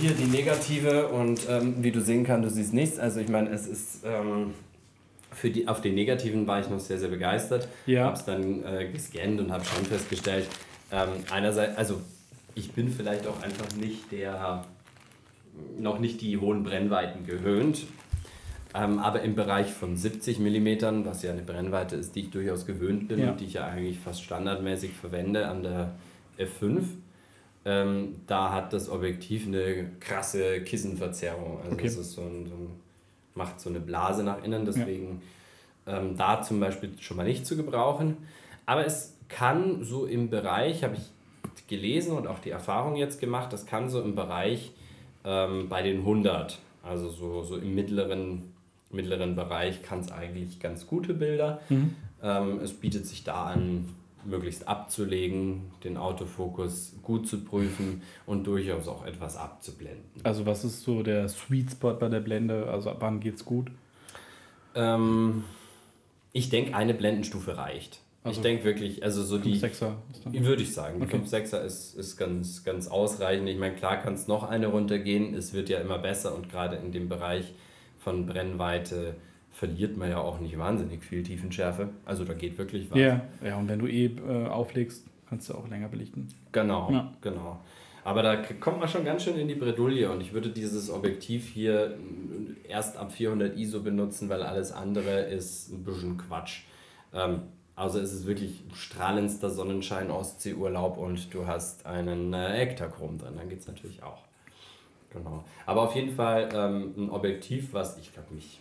Speaker 2: hier die Negative und ähm, wie du sehen kannst, du siehst nichts. Also ich meine, es ist ähm, für die, auf den Negativen war ich noch sehr, sehr begeistert.
Speaker 1: Ja.
Speaker 2: Habe es dann äh, gescannt und habe schon festgestellt, ähm, einerseits, also ich bin vielleicht auch einfach nicht der, noch nicht die hohen Brennweiten gewöhnt. Ähm, aber im Bereich von 70 mm, was ja eine Brennweite ist, die ich durchaus gewöhnt bin
Speaker 1: Ja.
Speaker 2: und die ich ja eigentlich fast standardmäßig verwende an der F5, ähm, da hat das Objektiv eine krasse Kissenverzerrung. Also
Speaker 1: Okay.
Speaker 2: es ist so ein, so ein, macht so eine Blase nach innen, deswegen ähm, da zum Beispiel schon mal nicht zu gebrauchen. Aber es kann so im Bereich, habe ich gelesen und auch die Erfahrung jetzt gemacht, das kann so im Bereich ähm, bei den 100, also so, so im mittleren, mittleren Bereich, kann es eigentlich ganz gute Bilder. Ähm, es bietet sich da an, möglichst abzulegen, den Autofokus gut zu prüfen und durchaus auch etwas abzublenden.
Speaker 1: Also was ist so der Sweet Spot bei der Blende? Also ab wann geht's gut?
Speaker 2: Ähm, ich denke, eine Blendenstufe reicht.
Speaker 1: Also
Speaker 2: ich denke wirklich, also so die.
Speaker 1: 5-6er ist dann.
Speaker 2: Würde ich sagen. Die
Speaker 1: Okay.
Speaker 2: 5-6er ist, ist ganz, ganz ausreichend. Ich meine, klar kann es noch eine runtergehen. Es wird ja immer besser und gerade in dem Bereich von Brennweite verliert man ja auch nicht wahnsinnig viel Tiefenschärfe. Also da geht wirklich was.
Speaker 1: Ja, ja, und wenn du eh äh, auflegst, kannst du auch länger belichten.
Speaker 2: Genau,
Speaker 1: Ja.
Speaker 2: genau. Aber da kommt man schon ganz schön in die Bredouille und ich würde dieses Objektiv hier äh, erst ab 400 ISO benutzen, weil alles andere ist ein bisschen Quatsch. Ähm, also es ist wirklich strahlendster Sonnenschein, Ostseeurlaub und du hast einen äh, Ektachrom drin, dann geht es natürlich auch. Genau. Aber auf jeden Fall ähm, ein Objektiv, was ich glaube mich,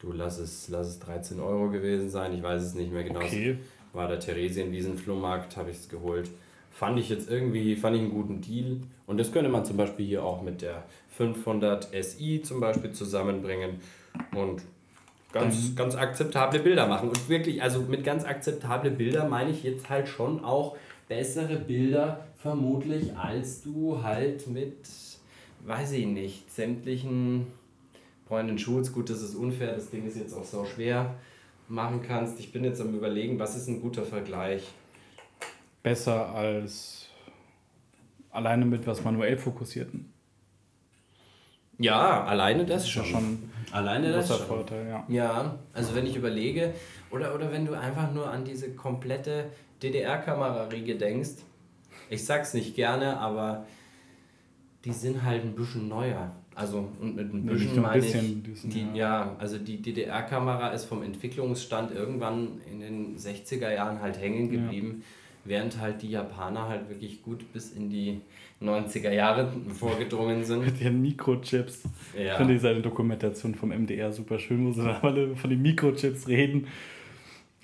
Speaker 2: du lass es, lass es 13 Euro gewesen sein, ich weiß es nicht mehr genau
Speaker 1: Okay.
Speaker 2: war der Theresienwiesen-Flohmarkt, habe ich es geholt. Fand ich jetzt irgendwie, fand ich einen guten Deal. Und das könnte man zum Beispiel hier auch mit der 500 SI zum Beispiel zusammenbringen und ganz, ganz akzeptable Bilder machen. Und wirklich, also mit ganz akzeptable Bilder meine ich jetzt halt schon auch bessere Bilder vermutlich, als du halt mit, weiß ich nicht, sämtlichen Freundin Schulz, gut, das ist unfair, das Ding ist jetzt auch so schwer machen kannst. Ich bin jetzt am überlegen, was ist ein guter Vergleich?
Speaker 1: Besser als alleine mit was manuell fokussierten.
Speaker 2: Ja, alleine das
Speaker 1: Das ist ja
Speaker 2: schon.
Speaker 1: schon
Speaker 2: Alleine
Speaker 1: ein
Speaker 2: das
Speaker 1: großer
Speaker 2: schon.
Speaker 1: Vorteil, ja.
Speaker 2: Ja, also wenn ich überlege, oder, oder wenn du einfach nur an diese komplette DDR-Kamerariege denkst, ich sag's nicht gerne, aber die sind halt ein bisschen neuer. Also und mit ein
Speaker 1: Ja,
Speaker 2: bisschen
Speaker 1: nicht nur ein
Speaker 2: meine
Speaker 1: bisschen,
Speaker 2: ich,
Speaker 1: sind
Speaker 2: die,
Speaker 1: ja-
Speaker 2: ja, also die DDR-Kamera ist vom Entwicklungsstand irgendwann in den 60er Jahren halt hängen geblieben, während halt die Japaner halt wirklich gut bis in die 90er Jahre vorgedrungen sind.
Speaker 1: Mit ihren Mikrochips.
Speaker 2: Ja.
Speaker 1: Ich finde seine Dokumentation vom MDR super schön, wo sie da alle von den Mikrochips reden.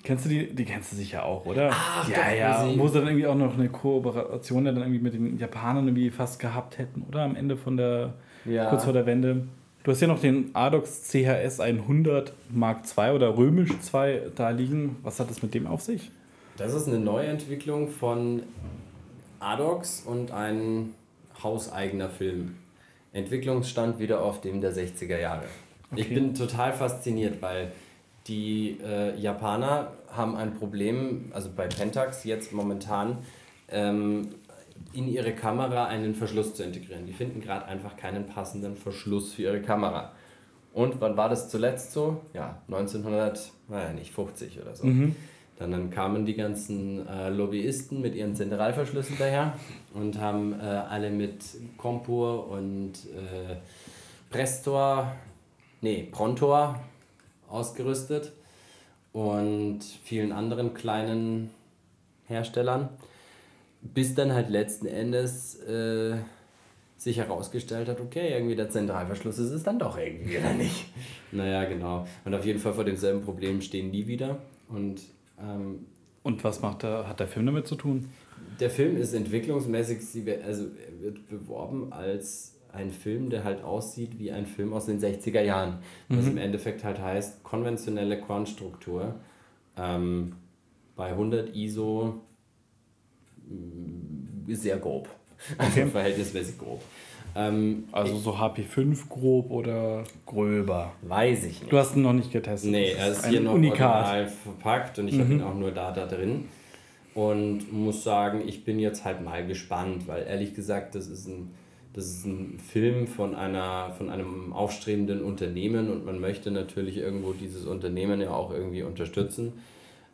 Speaker 1: Kennst du die? Die kennst du sicher auch, oder?
Speaker 2: Ach,
Speaker 1: ja,
Speaker 2: doch,
Speaker 1: ja.
Speaker 2: wo sie-
Speaker 1: Wo sie dann irgendwie auch noch eine Kooperation dann irgendwie mit den Japanern irgendwie fast gehabt hätten, oder? Am Ende von der,
Speaker 2: Ja.
Speaker 1: kurz vor der Wende. Du hast ja noch den Adox CHS 100 Mark II oder Römisch 2 da liegen. Was hat das mit dem auf sich?
Speaker 2: Das ist eine Neuentwicklung von Adox und ein hauseigener Film. Entwicklungsstand wieder auf dem der 60er Jahre. Ich
Speaker 1: Okay.
Speaker 2: bin total fasziniert, weil die äh, Japaner haben ein Problem, also bei Pentax jetzt momentan, ähm, in ihre Kamera einen Verschluss zu integrieren. Die finden gerade einfach keinen passenden Verschluss für ihre Kamera. Und wann war das zuletzt so? Ja, 1900, naja, nicht 50 oder so. Dann, dann kamen die ganzen äh, Lobbyisten mit ihren Zentralverschlüssen daher und haben äh, alle mit Compur und äh, Prestor, nee, Prontor ausgerüstet und vielen anderen kleinen Herstellern, bis dann halt letzten Endes äh, sich herausgestellt hat, okay, irgendwie der Zentralverschluss ist es dann doch irgendwie oder nicht. Naja, genau. Und auf jeden Fall vor demselben Problem stehen die wieder. Und ähm,
Speaker 1: Und was macht der, hat der Film damit zu tun?
Speaker 2: der Film ist entwicklungsmäßig, also wird beworben als ein Film, der halt aussieht wie ein Film aus den 60er Jahren. Was im Endeffekt halt heißt, konventionelle Kornstruktur. Ähm, bei 100 ISO sehr grob. Also verhältnismäßig grob. Ähm,
Speaker 1: Also so HP5 grob oder gröber?
Speaker 2: weiß ich nicht.
Speaker 1: Du hast ihn noch nicht getestet.
Speaker 2: Nee, er ist hier noch
Speaker 1: Unikat.
Speaker 2: original verpackt und ich habe ihn auch nur da, da drin. Und muss sagen, ich bin jetzt halt mal gespannt, weil ehrlich gesagt, das ist ein, das ist ein Film von, einer, von einem aufstrebenden Unternehmen und man möchte natürlich irgendwo dieses Unternehmen ja auch irgendwie unterstützen.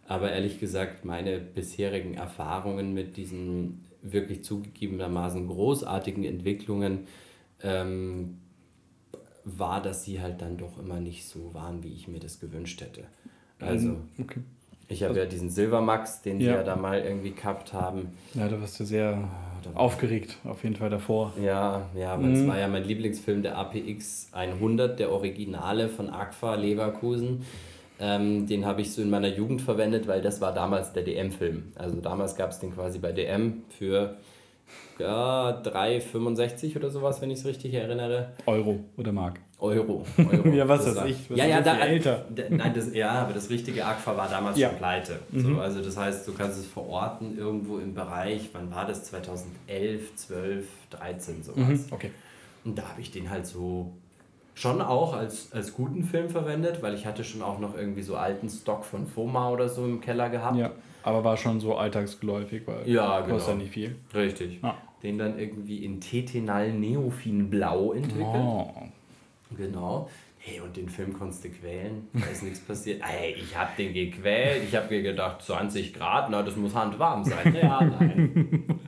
Speaker 2: Aber ehrlich gesagt, meine bisherigen Erfahrungen mit diesen wirklich zugegebenermaßen großartigen Entwicklungen ähm, war, dass sie halt dann doch immer nicht so waren, wie ich mir das gewünscht hätte. Also,
Speaker 1: Okay.
Speaker 2: ich habe ja diesen Silvermax, den sie
Speaker 1: Ja.
Speaker 2: ja da mal irgendwie gehabt haben.
Speaker 1: Ja, da warst du sehr aufgeregt, auf jeden Fall davor.
Speaker 2: Ja, ja, aber es war ja mein Lieblingsfilm, der APX 100, der Originale von Agfa Leverkusen. Ähm, den habe ich so in meiner Jugend verwendet, weil das war damals der DM-Film. Also damals gab es den quasi bei DM für ja, 3,65 oder sowas, wenn ich es richtig erinnere.
Speaker 1: Euro oder Mark.
Speaker 2: Euro. Euro.
Speaker 1: Ja, was
Speaker 2: Das
Speaker 1: ich, was
Speaker 2: ja, ja, da,
Speaker 1: älter?
Speaker 2: nein, das, ja, aber das richtige Aqua war damals
Speaker 1: Ja. Mhm.
Speaker 2: schon pleite. So, also das heißt, du kannst es verorten irgendwo im Bereich, wann war das? 2011, 12, 13, sowas.
Speaker 1: Mhm. Okay.
Speaker 2: Und da habe ich den halt so schon auch als, als guten Film verwendet, weil ich hatte schon auch noch irgendwie so alten Stock von Foma oder so im Keller gehabt.
Speaker 1: Ja, aber war schon so alltagsgeläufig, weil
Speaker 2: Ja,
Speaker 1: kostet ja
Speaker 2: genau.
Speaker 1: nicht viel.
Speaker 2: Richtig.
Speaker 1: Ja.
Speaker 2: Den dann irgendwie in Tetinal Neophin Blau entwickelt.
Speaker 1: Oh.
Speaker 2: Genau. Hey, und den Film konntest du quälen, da ist nichts passiert. Ey, ich hab den gequält, ich hab mir gedacht, 20 Grad, na, das muss handwarm sein. Ja, nein.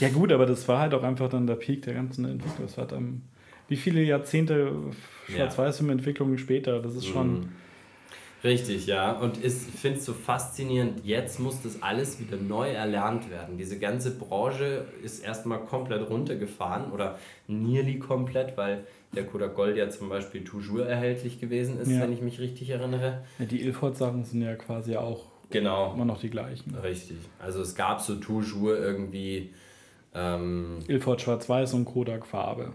Speaker 1: Ja gut, aber das war halt auch einfach dann der Peak der ganzen Entwicklung. Das war dann, wie viele Jahrzehnte Schwarz-Weiß-Entwicklung später, das ist schon...
Speaker 2: Richtig, ja. Und ich finde es so faszinierend, jetzt muss das alles wieder neu erlernt werden. Diese ganze Branche ist erstmal komplett runtergefahren oder nearly komplett, weil der Kodak Gold ja zum Beispiel toujours erhältlich gewesen ist,
Speaker 1: Ja.
Speaker 2: wenn ich mich richtig erinnere.
Speaker 1: Ja, die Ilford-Sachen sind ja quasi auch
Speaker 2: Genau.
Speaker 1: immer noch die gleichen.
Speaker 2: Richtig. Also es gab so toujours irgendwie. Ähm,
Speaker 1: Ilford Schwarz-Weiß und Kodak Farbe.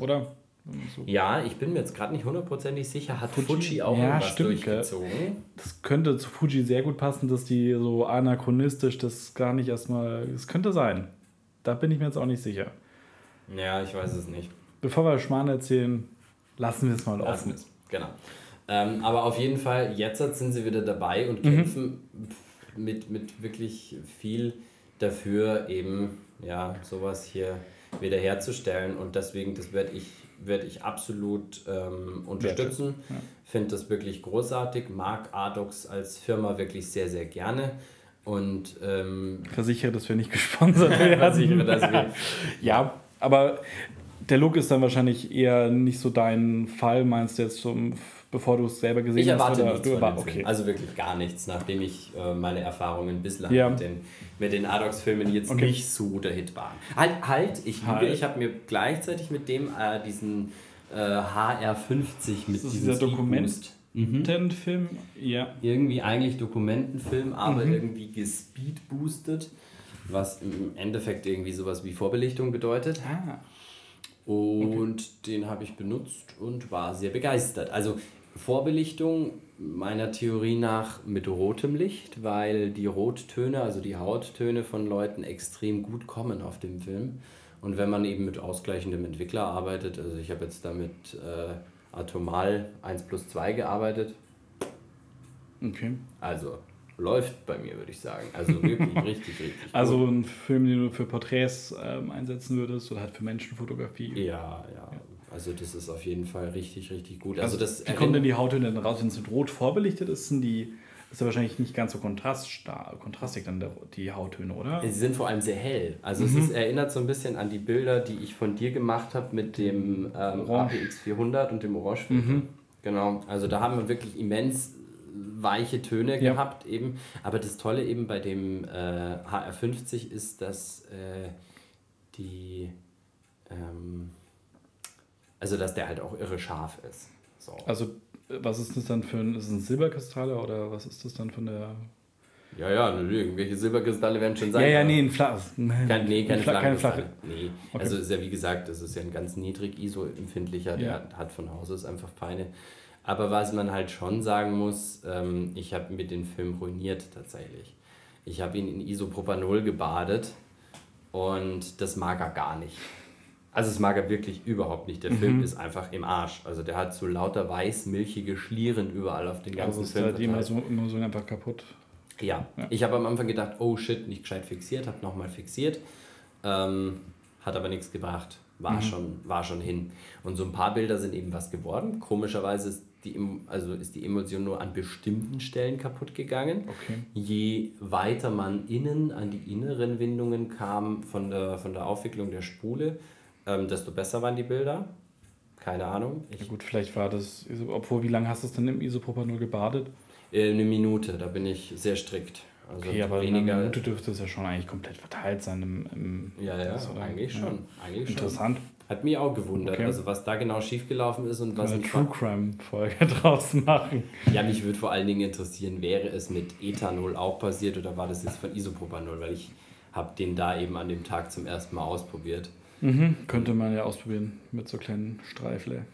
Speaker 1: Oder? So.
Speaker 2: ja, ich bin mir jetzt gerade nicht hundertprozentig sicher, hat
Speaker 1: Fuji?
Speaker 2: Fuji, auch
Speaker 1: Ja,
Speaker 2: irgendwas
Speaker 1: stimmt, gell?
Speaker 2: durchgezogen?
Speaker 1: Das könnte zu Fuji sehr gut passen, dass die so anachronistisch das gar nicht erstmal. Es könnte sein. Da bin ich mir jetzt auch nicht sicher.
Speaker 2: Ja, ich weiß es nicht.
Speaker 1: Bevor wir Schmarrn erzählen, lassen wir es mal
Speaker 2: Lassen
Speaker 1: offen.
Speaker 2: es. Genau. Ähm, aber auf jeden Fall, jetzt sind sie wieder dabei und
Speaker 1: Mhm.
Speaker 2: kämpfen mit, mit wirklich viel dafür, eben ja, sowas hier wiederherzustellen. Und deswegen, das werde ich, werd ich absolut ähm, unterstützen.
Speaker 1: Ja.
Speaker 2: Finde das wirklich großartig, mag Adox als Firma wirklich sehr, sehr gerne. Und ähm,
Speaker 1: Versichere, dass wir nicht gesponsert werden.
Speaker 2: versichere, dass wir
Speaker 1: Ja, aber der Look ist dann wahrscheinlich eher nicht so dein Fall, meinst du jetzt, zum, bevor du es selber gesehen
Speaker 2: Ich
Speaker 1: hast?
Speaker 2: erwarte
Speaker 1: oder-
Speaker 2: nichts
Speaker 1: du
Speaker 2: von
Speaker 1: erwar-
Speaker 2: dem Film.
Speaker 1: okay.
Speaker 2: Also wirklich gar nichts, nachdem ich äh, meine Erfahrungen bislang
Speaker 1: Ja.
Speaker 2: mit den, mit den Adox-Filmen jetzt
Speaker 1: Okay.
Speaker 2: nicht so der Hit waren. Halt, halt, ich
Speaker 1: Halt.
Speaker 2: ich habe mir gleichzeitig mit dem äh, diesen äh, HR50 mit diesem
Speaker 1: dieser
Speaker 2: Speedboost.
Speaker 1: Content-Film, ja.
Speaker 2: Irgendwie eigentlich Dokumentenfilm, aber
Speaker 1: Mhm.
Speaker 2: irgendwie gespeedboostet, was im Endeffekt irgendwie sowas wie Vorbelichtung bedeutet.
Speaker 1: Ah,
Speaker 2: Und den habe ich benutzt und war sehr begeistert. Also Vorbelichtung meiner Theorie nach mit rotem Licht, weil die Rottöne, also die Hauttöne von Leuten extrem gut kommen auf dem Film. Und wenn man eben mit ausgleichendem Entwickler arbeitet, also ich habe jetzt damit äh, Atomal 1 plus 2 gearbeitet,
Speaker 1: okay.
Speaker 2: also läuft bei mir, würde ich sagen. Also wirklich richtig, richtig gut.
Speaker 1: Also ein Film, den du für Porträts ähm, einsetzen würdest oder halt für Menschenfotografie.
Speaker 2: Ja, ja. Also das ist auf jeden Fall richtig, richtig gut. Also,
Speaker 1: Also,
Speaker 2: das
Speaker 1: wie kommen denn die Hauttöne dann raus? Wenn es mit Rot vorbelichtet ist, sind die, ist ja wahrscheinlich nicht ganz so kontrastig dann der, die Hauttöne, oder?
Speaker 2: Sie sind vor allem sehr hell. Also
Speaker 1: Mhm.
Speaker 2: es ist, erinnert so ein bisschen an die Bilder, die ich von dir gemacht habe mit dem ähm,
Speaker 1: Orange.
Speaker 2: APX 400 und dem Orangefilter.
Speaker 1: Mhm.
Speaker 2: Genau, also da haben wir wirklich immens weiche Töne
Speaker 1: Ja.
Speaker 2: gehabt eben. Aber das Tolle eben bei dem äh, HR50 ist, dass äh, die ähm, also dass der halt auch irre scharf ist. So.
Speaker 1: Also, was ist das dann für ein, ist es ein Silberkristalle oder was ist das dann von der.
Speaker 2: Ja, ja, irgendwelche Silberkristalle werden schon sein.
Speaker 1: ja, ja, nee, ein Flach.
Speaker 2: Kein, nee, keine,
Speaker 1: Fla- keine
Speaker 2: flache. Nee.
Speaker 1: Okay.
Speaker 2: Also ist ja wie gesagt, das ist ja ein ganz niedrig ISO-empfindlicher, der
Speaker 1: Ja.
Speaker 2: hat von Haus aus einfach feine. Aber was man halt schon sagen muss, ähm, ich habe mir den Film ruiniert tatsächlich. Ich habe ihn in Isopropanol gebadet und das mag er gar nicht. Also es mag er wirklich überhaupt nicht. Der
Speaker 1: Mhm.
Speaker 2: Film ist einfach im Arsch. Also der hat so lauter weiß-milchige Schlieren überall auf den ganzen
Speaker 1: Also ist
Speaker 2: Film.
Speaker 1: halt immer
Speaker 2: verteilt.
Speaker 1: so, immer so einfach kaputt.
Speaker 2: Ja,
Speaker 1: Ja.
Speaker 2: ich habe am Anfang gedacht, oh shit, nicht gescheit fixiert, habe nochmal fixiert. Ähm, hat aber nichts gebracht. War, schon, war schon hin. Und so ein paar Bilder sind eben was geworden. Komischerweise ist die, also ist die Emulsion nur an bestimmten Stellen kaputt gegangen.
Speaker 1: Okay.
Speaker 2: Je weiter man innen an die inneren Windungen kam von der, von der Aufwicklung der Spule, ähm, desto besser waren die Bilder. Keine Ahnung. Ich
Speaker 1: Ja gut, vielleicht war das, obwohl, wie lange hast du es dann im Isopropanol gebadet?
Speaker 2: Äh, eine Minute, da bin ich sehr strikt. Also
Speaker 1: Okay, aber
Speaker 2: weniger.
Speaker 1: einer Minute dürfte es ja schon eigentlich komplett verteilt sein im, im
Speaker 2: Ja, ja,
Speaker 1: das,
Speaker 2: eigentlich
Speaker 1: Ja.
Speaker 2: schon. Eigentlich schon.
Speaker 1: Interessant.
Speaker 2: Hat mich auch gewundert,
Speaker 1: Okay.
Speaker 2: also was da genau schiefgelaufen ist und was
Speaker 1: Eine True Crime Folge draus machen.
Speaker 2: Ja, mich würde vor allen Dingen interessieren, wäre es mit Ethanol auch passiert oder war das jetzt von Isopropanol, weil ich habe den da eben an dem Tag zum ersten Mal ausprobiert.
Speaker 1: Mhm. Könnte man ja ausprobieren mit so kleinen Streifle.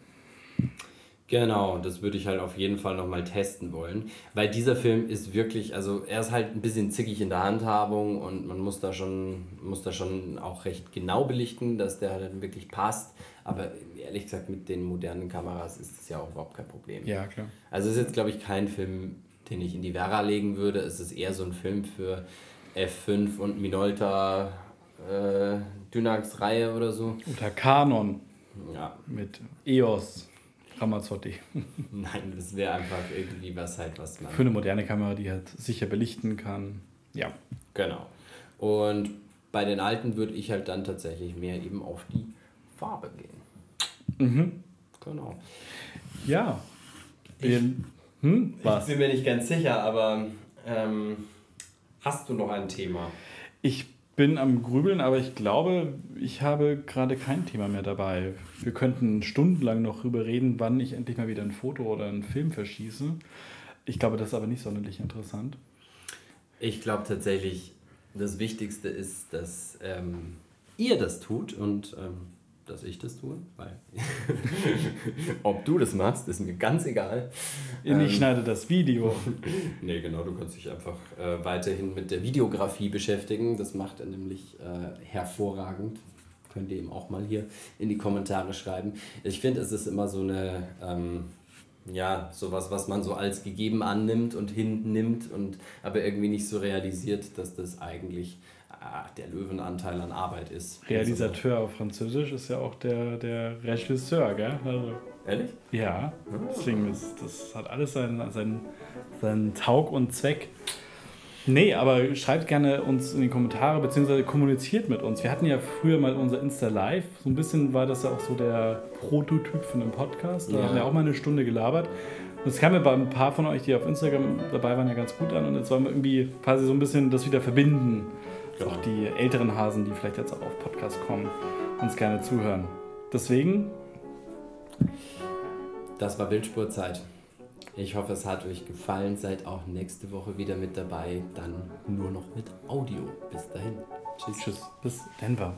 Speaker 2: Genau, das würde ich halt auf jeden Fall nochmal testen wollen, weil dieser Film ist wirklich, also er ist halt ein bisschen zickig in der Handhabung und man muss da schon, muss da schon auch recht genau belichten, dass der halt dann wirklich passt. Aber ehrlich gesagt, mit den modernen Kameras ist das ja auch überhaupt kein Problem.
Speaker 1: Ja, klar.
Speaker 2: Also es ist jetzt, glaube ich, kein Film, den ich in die Vera legen würde. Es ist eher so ein Film für F5 und Minolta äh, Dynax-Reihe oder so.
Speaker 1: Oder Canon
Speaker 2: Ja,
Speaker 1: mit EOS Ramazzotti.
Speaker 2: nein, das wäre einfach irgendwie was halt, was man...
Speaker 1: Für eine moderne Kamera, die halt sicher belichten kann. Ja.
Speaker 2: Genau. Und bei den alten würde ich halt dann tatsächlich mehr eben auf die Farbe gehen.
Speaker 1: Mhm.
Speaker 2: Genau.
Speaker 1: Ja. Wir, hm? Was?
Speaker 2: bin mir nicht ganz sicher, aber ähm, hast du noch ein Thema?
Speaker 1: Ich bin am Grübeln, aber ich glaube, ich habe gerade kein Thema mehr dabei. Wir könnten stundenlang noch drüber reden, wann ich endlich mal wieder ein Foto oder einen Film verschieße. Ich glaube, das ist aber nicht sonderlich interessant.
Speaker 2: Ich glaube tatsächlich, das Wichtigste ist, dass ähm, ihr das tut und ähm, dass ich das tue, weil ob du das machst, ist mir ganz egal.
Speaker 1: Ich
Speaker 2: Ähm,
Speaker 1: schneide das Video.
Speaker 2: Nee, genau, du kannst dich einfach äh, weiterhin mit der Videografie beschäftigen. Das macht er nämlich äh, hervorragend. Könnt ihr eben auch mal hier in die Kommentare schreiben. Ich finde, es ist immer so eine, ähm, ja, sowas, was man so als gegeben annimmt und hinnimmt und aber irgendwie nicht so realisiert, dass das eigentlich der Löwenanteil an Arbeit ist.
Speaker 1: Realisateur auf Französisch ist ja auch der, der Regisseur, gell? Also,
Speaker 2: Ehrlich?
Speaker 1: ja, deswegen ist das hat alles seinen, seinen, seinen Taug und Zweck. Nee, aber schreibt gerne uns in die Kommentare, beziehungsweise kommuniziert mit uns. Wir hatten ja früher mal unser Insta Live. So ein bisschen war das ja auch so der Prototyp von einem Podcast. Da
Speaker 2: Ja.
Speaker 1: haben wir auch mal eine Stunde gelabert. Und es kam mir bei ein paar von euch, die auf Instagram dabei waren, ja ganz gut an. Und jetzt wollen wir irgendwie quasi so ein bisschen das wieder verbinden. Auch die älteren Hasen, die vielleicht jetzt auch auf Podcast kommen, uns gerne zuhören. Deswegen,
Speaker 2: Das war Wildspurzeit. Ich hoffe, es hat euch gefallen. Seid auch nächste Woche wieder mit dabei. Dann nur noch mit Audio. Bis dahin. Tschüss.
Speaker 1: tschüss, bis Denver.